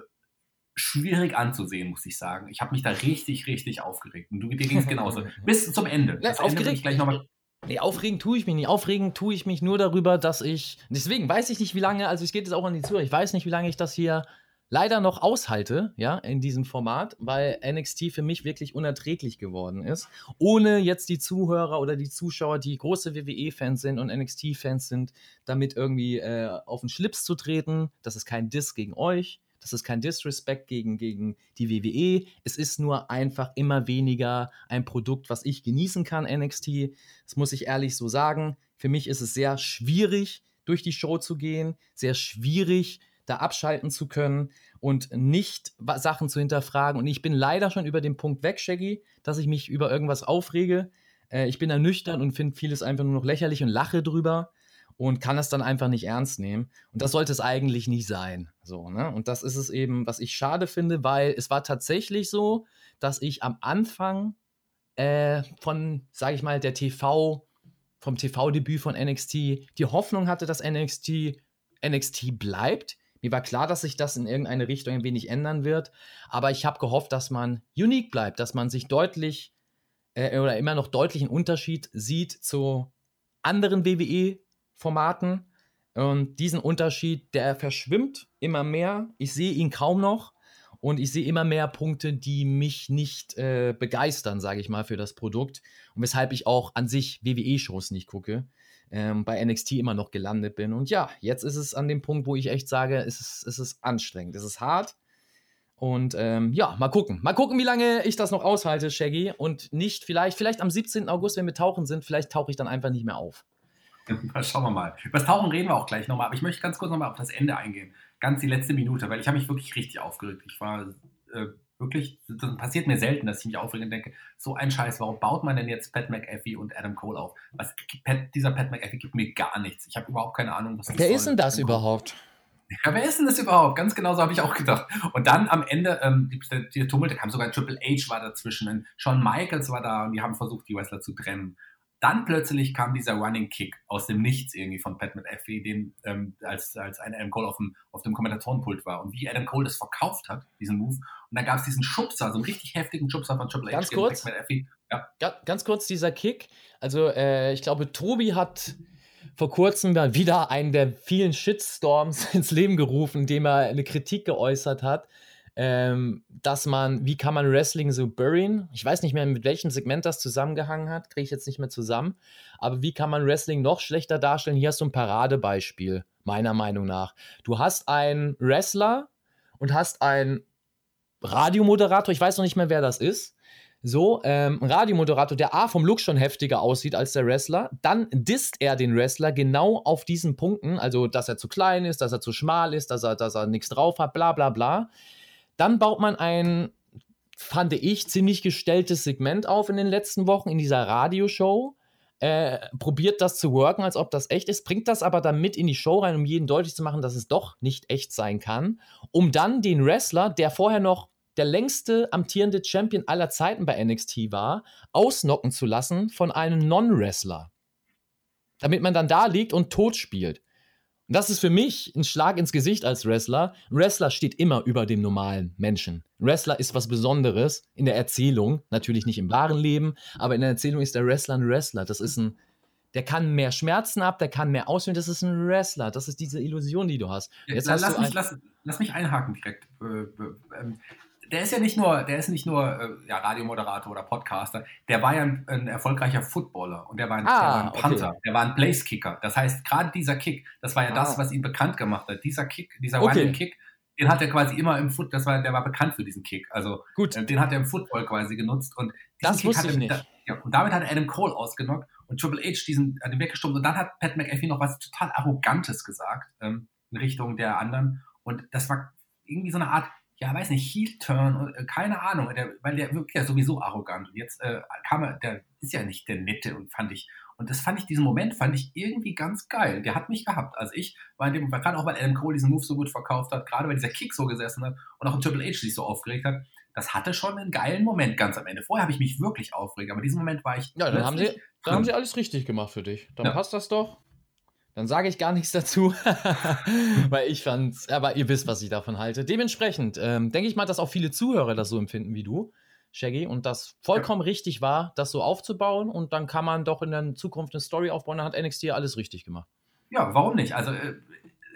A: schwierig anzusehen, muss ich sagen. Ich habe mich da richtig, richtig aufgeregt. Und du, dir ging es genauso. <laughs> Bis zum Ende.
B: Das ja, aufgeregt. Ende gleich noch mal Nee, aufregen tue ich mich nicht. Aufregen tue ich mich nur darüber, dass ich. Deswegen weiß ich nicht, wie lange, also es geht jetzt auch an die Zuhörer, ich weiß nicht, wie lange ich das hier leider noch aushalte, ja, in diesem Format, weil NXT für mich wirklich unerträglich geworden ist. Ohne jetzt die Zuhörer oder die Zuschauer, die große WWE-Fans sind und NXT-Fans sind, damit irgendwie äh, auf den Schlips zu treten. Das ist kein Diss gegen euch. Das ist kein Disrespect gegen, gegen die WWE. Es ist nur einfach immer weniger ein Produkt, was ich genießen kann, NXT. Das muss ich ehrlich so sagen. Für mich ist es sehr schwierig, durch die Show zu gehen. Sehr schwierig, da abschalten zu können und nicht Sachen zu hinterfragen. Und ich bin leider schon über den Punkt weg, Shaggy, dass ich mich über irgendwas aufrege. Äh, ich bin ernüchtert und finde vieles einfach nur noch lächerlich und lache drüber und kann es dann einfach nicht ernst nehmen. Und das sollte es eigentlich nicht sein. So, ne? Und das ist es eben, was ich schade finde, weil es war tatsächlich so, dass ich am Anfang äh, von, sage ich mal, der TV, vom TV-Debüt von NXT die Hoffnung hatte, dass NXT NXT bleibt. Mir war klar, dass sich das in irgendeine Richtung ein wenig ändern wird, aber ich habe gehofft, dass man unique bleibt, dass man sich deutlich äh, oder immer noch deutlichen Unterschied sieht zu anderen WWE-Formaten. Und diesen Unterschied, der verschwimmt immer mehr. Ich sehe ihn kaum noch. Und ich sehe immer mehr Punkte, die mich nicht äh, begeistern, sage ich mal, für das Produkt. Und weshalb ich auch an sich WWE-Shows nicht gucke ähm, bei NXT immer noch gelandet bin. Und ja, jetzt ist es an dem Punkt, wo ich echt sage, es ist, es ist anstrengend, es ist hart. Und ähm, ja, mal gucken. Mal gucken, wie lange ich das noch aushalte, Shaggy. Und nicht vielleicht, vielleicht am 17. August, wenn wir tauchen sind, vielleicht tauche ich dann einfach nicht mehr auf. <laughs>
A: Schauen wir mal. Über das Tauchen reden wir auch gleich nochmal. Aber ich möchte ganz kurz nochmal auf das Ende eingehen. Ganz die letzte Minute, weil ich habe mich wirklich richtig aufgeregt. Ich war äh, wirklich, das passiert mir selten, dass ich mich aufrege und denke, so ein Scheiß, warum baut man denn jetzt Pat McAfee und Adam Cole auf? Was, Pat, dieser Pat McAfee gibt mir gar nichts. Ich habe überhaupt keine Ahnung, was
B: das Wer soll. ist denn das überhaupt? <laughs>
A: Ja, wer ist denn das überhaupt? Ganz genau so habe ich auch gedacht. Und dann am Ende, ähm, die, die Tumulte kam sogar Triple H war dazwischen, Shawn Michaels war da und die haben versucht, die Wrestler zu trennen. Dann plötzlich kam dieser Running Kick aus dem Nichts irgendwie von Pat McAfee, den ähm, als, als ein Adam Cole auf dem, auf dem Kommentatorenpult war. Und wie Adam Cole das verkauft hat, diesen Move. Und dann gab es diesen Schubser, so einen richtig heftigen Schubser von Triple
B: H. Ganz kurz, ja. ganz kurz dieser Kick. Also äh, ich glaube, Tobi hat vor kurzem wieder einen der vielen Shitstorms <laughs> ins Leben gerufen, indem er eine Kritik geäußert hat ähm, dass man, wie kann man Wrestling so burien? Ich weiß nicht mehr, mit welchem Segment das zusammengehangen hat, kriege ich jetzt nicht mehr zusammen. Aber wie kann man Wrestling noch schlechter darstellen? Hier hast du ein Paradebeispiel, meiner Meinung nach. Du hast einen Wrestler und hast einen Radiomoderator, ich weiß noch nicht mehr, wer das ist. So, ähm, ein Radiomoderator, der A vom Look schon heftiger aussieht als der Wrestler, dann disst er den Wrestler genau auf diesen Punkten, also dass er zu klein ist, dass er zu schmal ist, dass er, dass er nichts drauf hat, bla bla bla. Dann baut man ein, fand ich, ziemlich gestelltes Segment auf in den letzten Wochen in dieser Radioshow. Äh, probiert das zu worken, als ob das echt ist, bringt das aber dann mit in die Show rein, um jedem deutlich zu machen, dass es doch nicht echt sein kann, um dann den Wrestler, der vorher noch der längste amtierende Champion aller Zeiten bei NXT war, ausnocken zu lassen von einem Non-Wrestler. Damit man dann da liegt und tot spielt. Das ist für mich ein Schlag ins Gesicht als Wrestler. Ein Wrestler steht immer über dem normalen Menschen. Ein Wrestler ist was Besonderes in der Erzählung, natürlich nicht im wahren Leben, aber in der Erzählung ist der Wrestler ein Wrestler. Das ist ein, der kann mehr Schmerzen ab, der kann mehr ausführen. Das ist ein Wrestler. Das ist diese Illusion, die du hast.
A: Jetzt lass, hast du mich, lass, lass, mich einhaken direkt. Äh, äh, der ist ja nicht nur, der ist nicht nur äh, ja, Radiomoderator oder Podcaster, der war ja ein, ein erfolgreicher Footballer und der war ein, ah, der war ein Panther, okay. der war ein Placekicker. Das heißt, gerade dieser Kick, das war ja ah. das, was ihn bekannt gemacht hat. Dieser Kick, dieser okay. Running Kick, den hat er quasi immer im Foot, das war, der war bekannt für diesen Kick. Also Gut. Äh, den hat er im Football quasi genutzt und
B: das Kick wusste ich nicht.
A: Ja, und damit hat er Adam Cole ausgenockt und Triple H diesen den weggestummt und dann hat Pat McAfee noch was total arrogantes gesagt ähm, in Richtung der anderen und das war irgendwie so eine Art ja, weiß nicht, Heel-Turn, äh, keine Ahnung, der, weil der wirkt ja sowieso arrogant. Und jetzt äh, kam er, der ist ja nicht der Nette und fand ich, und das fand ich, diesen Moment fand ich irgendwie ganz geil. Der hat mich gehabt. Also ich war in dem Moment, gerade auch weil Adam Cole diesen Move so gut verkauft hat, gerade weil dieser Kick so gesessen hat und auch Triple H sich so aufgeregt hat, das hatte schon einen geilen Moment ganz am Ende. Vorher habe ich mich wirklich aufgeregt, aber diesen Moment war ich.
B: Ja, dann haben sie, dann haben sie alles richtig gemacht für dich. Dann ja. passt das doch. Dann sage ich gar nichts dazu, <laughs> weil ich fand, aber ihr wisst, was ich davon halte. Dementsprechend ähm, denke ich mal, dass auch viele Zuhörer das so empfinden wie du, Shaggy, und das vollkommen ja. richtig war, das so aufzubauen und dann kann man doch in der Zukunft eine Story aufbauen. Dann hat NXT alles richtig gemacht.
A: Ja, warum nicht? Also äh,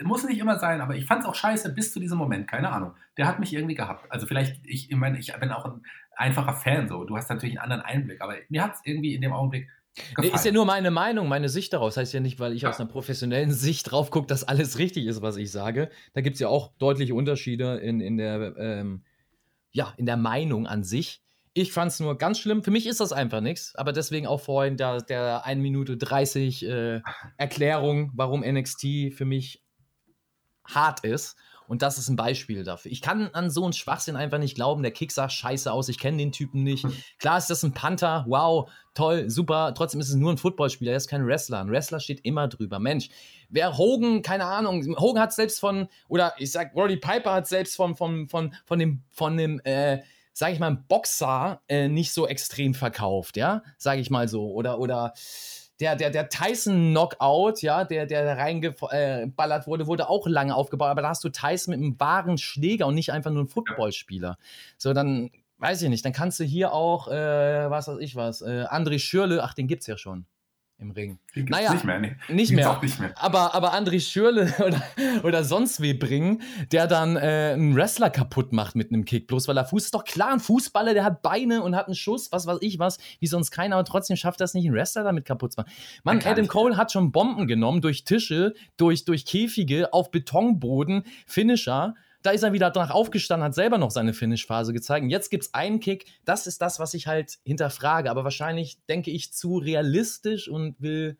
A: muss nicht immer sein, aber ich fand es auch scheiße bis zu diesem Moment, keine Ahnung. Der hat mich irgendwie gehabt. Also vielleicht, ich, ich meine, ich bin auch ein einfacher Fan so. Du hast natürlich einen anderen Einblick, aber mir hat es irgendwie in dem Augenblick
B: Nee, ist ja nur meine Meinung, meine Sicht daraus. Heißt ja nicht, weil ich ja. aus einer professionellen <laughs> Sicht drauf gucke, dass alles richtig ist, was ich sage. Da gibt es ja auch deutliche Unterschiede in, in, der, ähm, ja, in der Meinung an sich. Ich fand es nur ganz schlimm. Für mich ist das einfach nichts. Aber deswegen auch vorhin der, der 1 Minute 30 äh, <laughs> Erklärung, warum NXT für mich hart ist. Und das ist ein Beispiel dafür. Ich kann an so einen Schwachsinn einfach nicht glauben. Der Kick sah scheiße aus. Ich kenne den Typen nicht. Hm. Klar ist das ein Panther. Wow, toll, super. Trotzdem ist es nur ein Footballspieler. Er ist kein Wrestler. Ein Wrestler steht immer drüber. Mensch, wer Hogan, keine Ahnung. Hogan hat selbst von, oder ich sag, Roddy Piper hat selbst von, von, von, von dem, von dem, äh, sag ich mal, Boxer äh, nicht so extrem verkauft, ja? Sag ich mal so. Oder, oder, der, der, der Tyson-Knockout, ja, der, der reingeballert wurde, wurde auch lange aufgebaut, aber da hast du Tyson mit einem wahren Schläger und nicht einfach nur einen Footballspieler. So, dann, weiß ich nicht, dann kannst du hier auch, äh, was weiß ich was, äh, André Schürle, ach, den gibt's ja schon im Ring.
A: Den naja, nicht mehr. Nee.
B: Nicht, mehr. nicht mehr. Aber, aber André Schürle <laughs> oder, oder sonst wie bringen, der dann äh, einen Wrestler kaputt macht mit einem Kick, bloß weil er Fuß ist doch klar, ein Fußballer, der hat Beine und hat einen Schuss, was weiß ich was, wie sonst keiner, aber trotzdem schafft das nicht, einen Wrestler damit kaputt zu machen. Mann, Adam Cole hat schon Bomben genommen durch Tische, durch, durch Käfige, auf Betonboden, Finisher da ist er wieder danach aufgestanden, hat selber noch seine Finish-Phase gezeigt. Und jetzt gibt es einen Kick. Das ist das, was ich halt hinterfrage. Aber wahrscheinlich denke ich zu realistisch und will.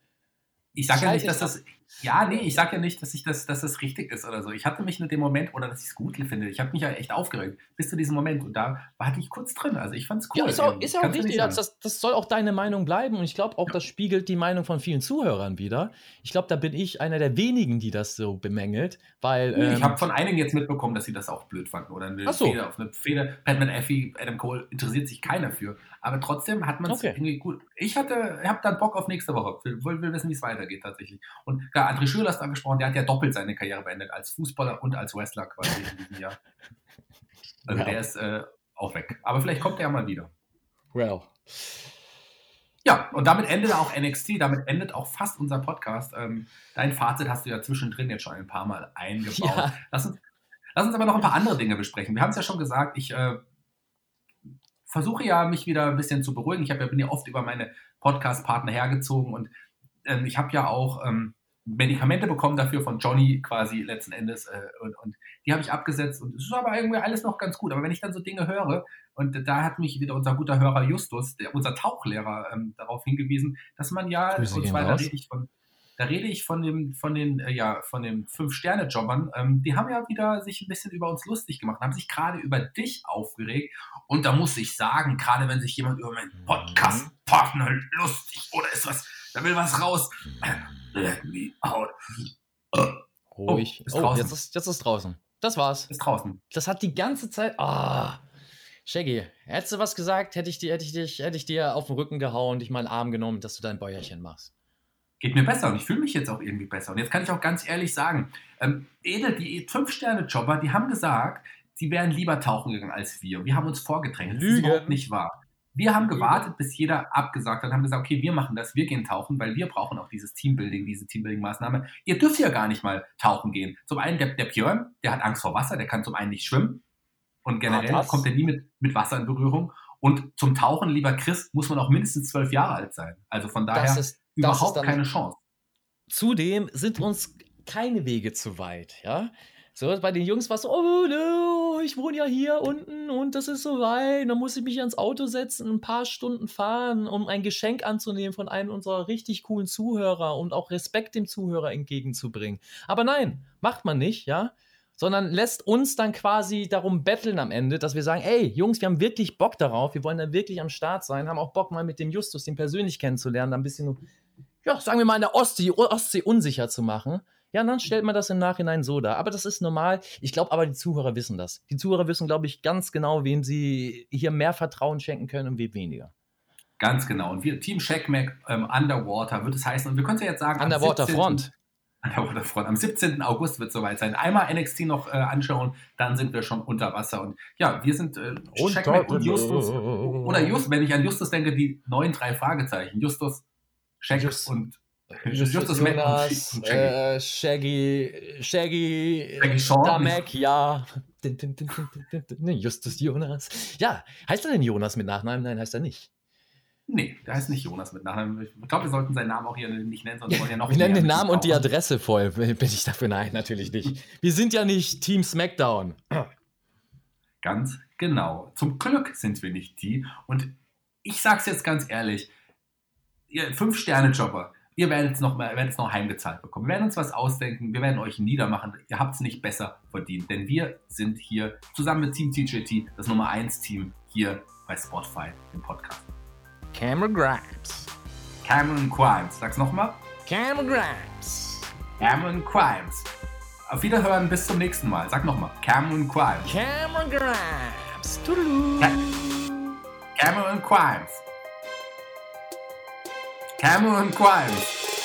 A: Ich sage ja nicht, dass das. Ja, nee, ich sag ja nicht, dass ich das, dass das richtig ist oder so. Ich hatte mich nur dem Moment, oder dass ich es gut finde. Ich habe mich ja echt aufgeregt bis zu diesem Moment. Und da war ich kurz drin. Also ich fand es cool.
B: Ja, ist auch, ist auch richtig. Das, das, soll auch deine Meinung bleiben. Und ich glaube auch, ja. das spiegelt die Meinung von vielen Zuhörern wieder. Ich glaube, da bin ich einer der wenigen, die das so bemängelt. Weil,
A: ähm, ich habe von einigen jetzt mitbekommen, dass sie das auch blöd fanden. Oder eine so. Feder auf eine Feder. Batman Effie, Adam Cole interessiert sich keiner für. Aber trotzdem hat man es okay. irgendwie gut. Ich hatte, habe dann Bock auf nächste Woche. Will, will wissen, wie es weitergeht tatsächlich. Und klar, André Schürler ist angesprochen, der hat ja doppelt seine Karriere beendet, als Fußballer und als Wrestler quasi in diesem Jahr. Also ja. der ist äh, auch weg. Aber vielleicht kommt er ja mal wieder.
B: Well.
A: Ja, und damit endet auch NXT, damit endet auch fast unser Podcast. Ähm, dein Fazit hast du ja zwischendrin jetzt schon ein paar Mal eingebaut. Ja. Lass, uns, lass uns aber noch ein paar andere Dinge besprechen. Wir haben es ja schon gesagt, ich äh, versuche ja, mich wieder ein bisschen zu beruhigen. Ich ja, bin ja oft über meine Podcast-Partner hergezogen und ähm, ich habe ja auch ähm, Medikamente bekommen dafür von Johnny quasi letzten Endes äh, und, und, die habe ich abgesetzt und es ist aber irgendwie alles noch ganz gut. Aber wenn ich dann so Dinge höre und da hat mich wieder unser guter Hörer Justus, der, unser Tauchlehrer, ähm, darauf hingewiesen, dass man ja, Grüße und zwar da rede ich von, da rede ich von dem, von den, äh, ja, von den Fünf-Sterne-Jobbern, ähm, die haben ja wieder sich ein bisschen über uns lustig gemacht, haben sich gerade über dich aufgeregt. Und da muss ich sagen, gerade wenn sich jemand über meinen mhm. Podcast-Partner lustig oder ist was, da will was raus. Let me out.
B: Ruhig. Oh, ist oh, jetzt, ist, jetzt ist draußen. Das war's.
A: Ist draußen.
B: Das hat die ganze Zeit. Ah. Oh. Shaggy, hättest du was gesagt, hätte ich, dir, hätte, ich dich, hätte ich dir auf den Rücken gehauen, dich mal in den Arm genommen, dass du dein Bäuerchen machst.
A: Geht mir besser und ich fühle mich jetzt auch irgendwie besser. Und jetzt kann ich auch ganz ehrlich sagen, ähm, Edel, die Fünf-Sterne-Jobber, die haben gesagt, sie wären lieber tauchen gegangen als wir. Wir haben uns vorgedrängt. Das ist überhaupt nicht wahr. Wir haben gewartet, bis jeder abgesagt hat, haben gesagt, okay, wir machen das, wir gehen tauchen, weil wir brauchen auch dieses Teambuilding, diese Teambuilding-Maßnahme. Ihr dürft ja gar nicht mal tauchen gehen. Zum einen, der, der Björn, der hat Angst vor Wasser, der kann zum einen nicht schwimmen und generell ah, kommt er nie mit, mit Wasser in Berührung. Und zum Tauchen, lieber Chris, muss man auch mindestens zwölf Jahre alt sein. Also von daher ist, überhaupt keine Chance.
B: Zudem sind uns keine Wege zu weit, ja. So, bei den Jungs war es so, oh no, ich wohne ja hier unten und das ist so weit. Dann muss ich mich ans Auto setzen, ein paar Stunden fahren, um ein Geschenk anzunehmen von einem unserer richtig coolen Zuhörer und auch Respekt dem Zuhörer entgegenzubringen. Aber nein, macht man nicht, ja. Sondern lässt uns dann quasi darum betteln am Ende, dass wir sagen, ey, Jungs, wir haben wirklich Bock darauf, wir wollen da wirklich am Start sein, haben auch Bock mal mit dem Justus, den persönlich kennenzulernen, da ein bisschen, ja, sagen wir mal in der Ostsee, Ostsee unsicher zu machen. Ja, dann stellt man das im Nachhinein so dar. Aber das ist normal. Ich glaube aber, die Zuhörer wissen das. Die Zuhörer wissen, glaube ich, ganz genau, wem sie hier mehr Vertrauen schenken können und wem weniger.
A: Ganz genau. Und wir, Team Checkmack ähm, Underwater wird es heißen. Und wir können es ja jetzt sagen.
B: Underwater Front.
A: Underwater Front. Am 17. August wird es soweit sein. Einmal NXT noch äh, anschauen, dann sind wir schon unter Wasser. Und ja, wir sind äh, Checkmack und Justus. Oder Justus, wenn ich an Justus denke, die neuen drei Fragezeichen. Justus, Check Just. und
B: Justus Jonas, und Shaggy. Äh, Shaggy, Shaggy, Shaggy Sean. Mac, ja. Justus Jonas. Ja, heißt er denn Jonas mit Nachnamen? Nein, heißt er nicht.
A: Nee, der heißt nicht Jonas mit Nachnamen. Ich glaube, wir sollten seinen Namen auch hier nicht nennen, sonst wollen ja noch
B: Wir nennen den Namen und die Adresse voll. Bin ich dafür? Nein, natürlich nicht. Wir sind ja nicht Team SmackDown.
A: Ganz genau. Zum Glück sind wir nicht die. Und ich sag's jetzt ganz ehrlich: ihr Fünf-Sterne-Jobber, Ihr werdet es noch, werdet noch heimgezahlt bekommen. Wir werden uns was ausdenken. Wir werden euch niedermachen. Ihr habt es nicht besser verdient. Denn wir sind hier zusammen mit Team TJT das Nummer 1 Team hier bei Spotify im Podcast.
B: Cameron Grimes.
A: Cameron Grimes. Sag's nochmal.
B: Cameron Grimes.
A: Cameron Grimes. Auf Wiederhören, bis zum nächsten Mal. Sag nochmal. Cameron Grimes.
B: Cameron Grimes.
A: Cameron Grimes. Hammer and Quines.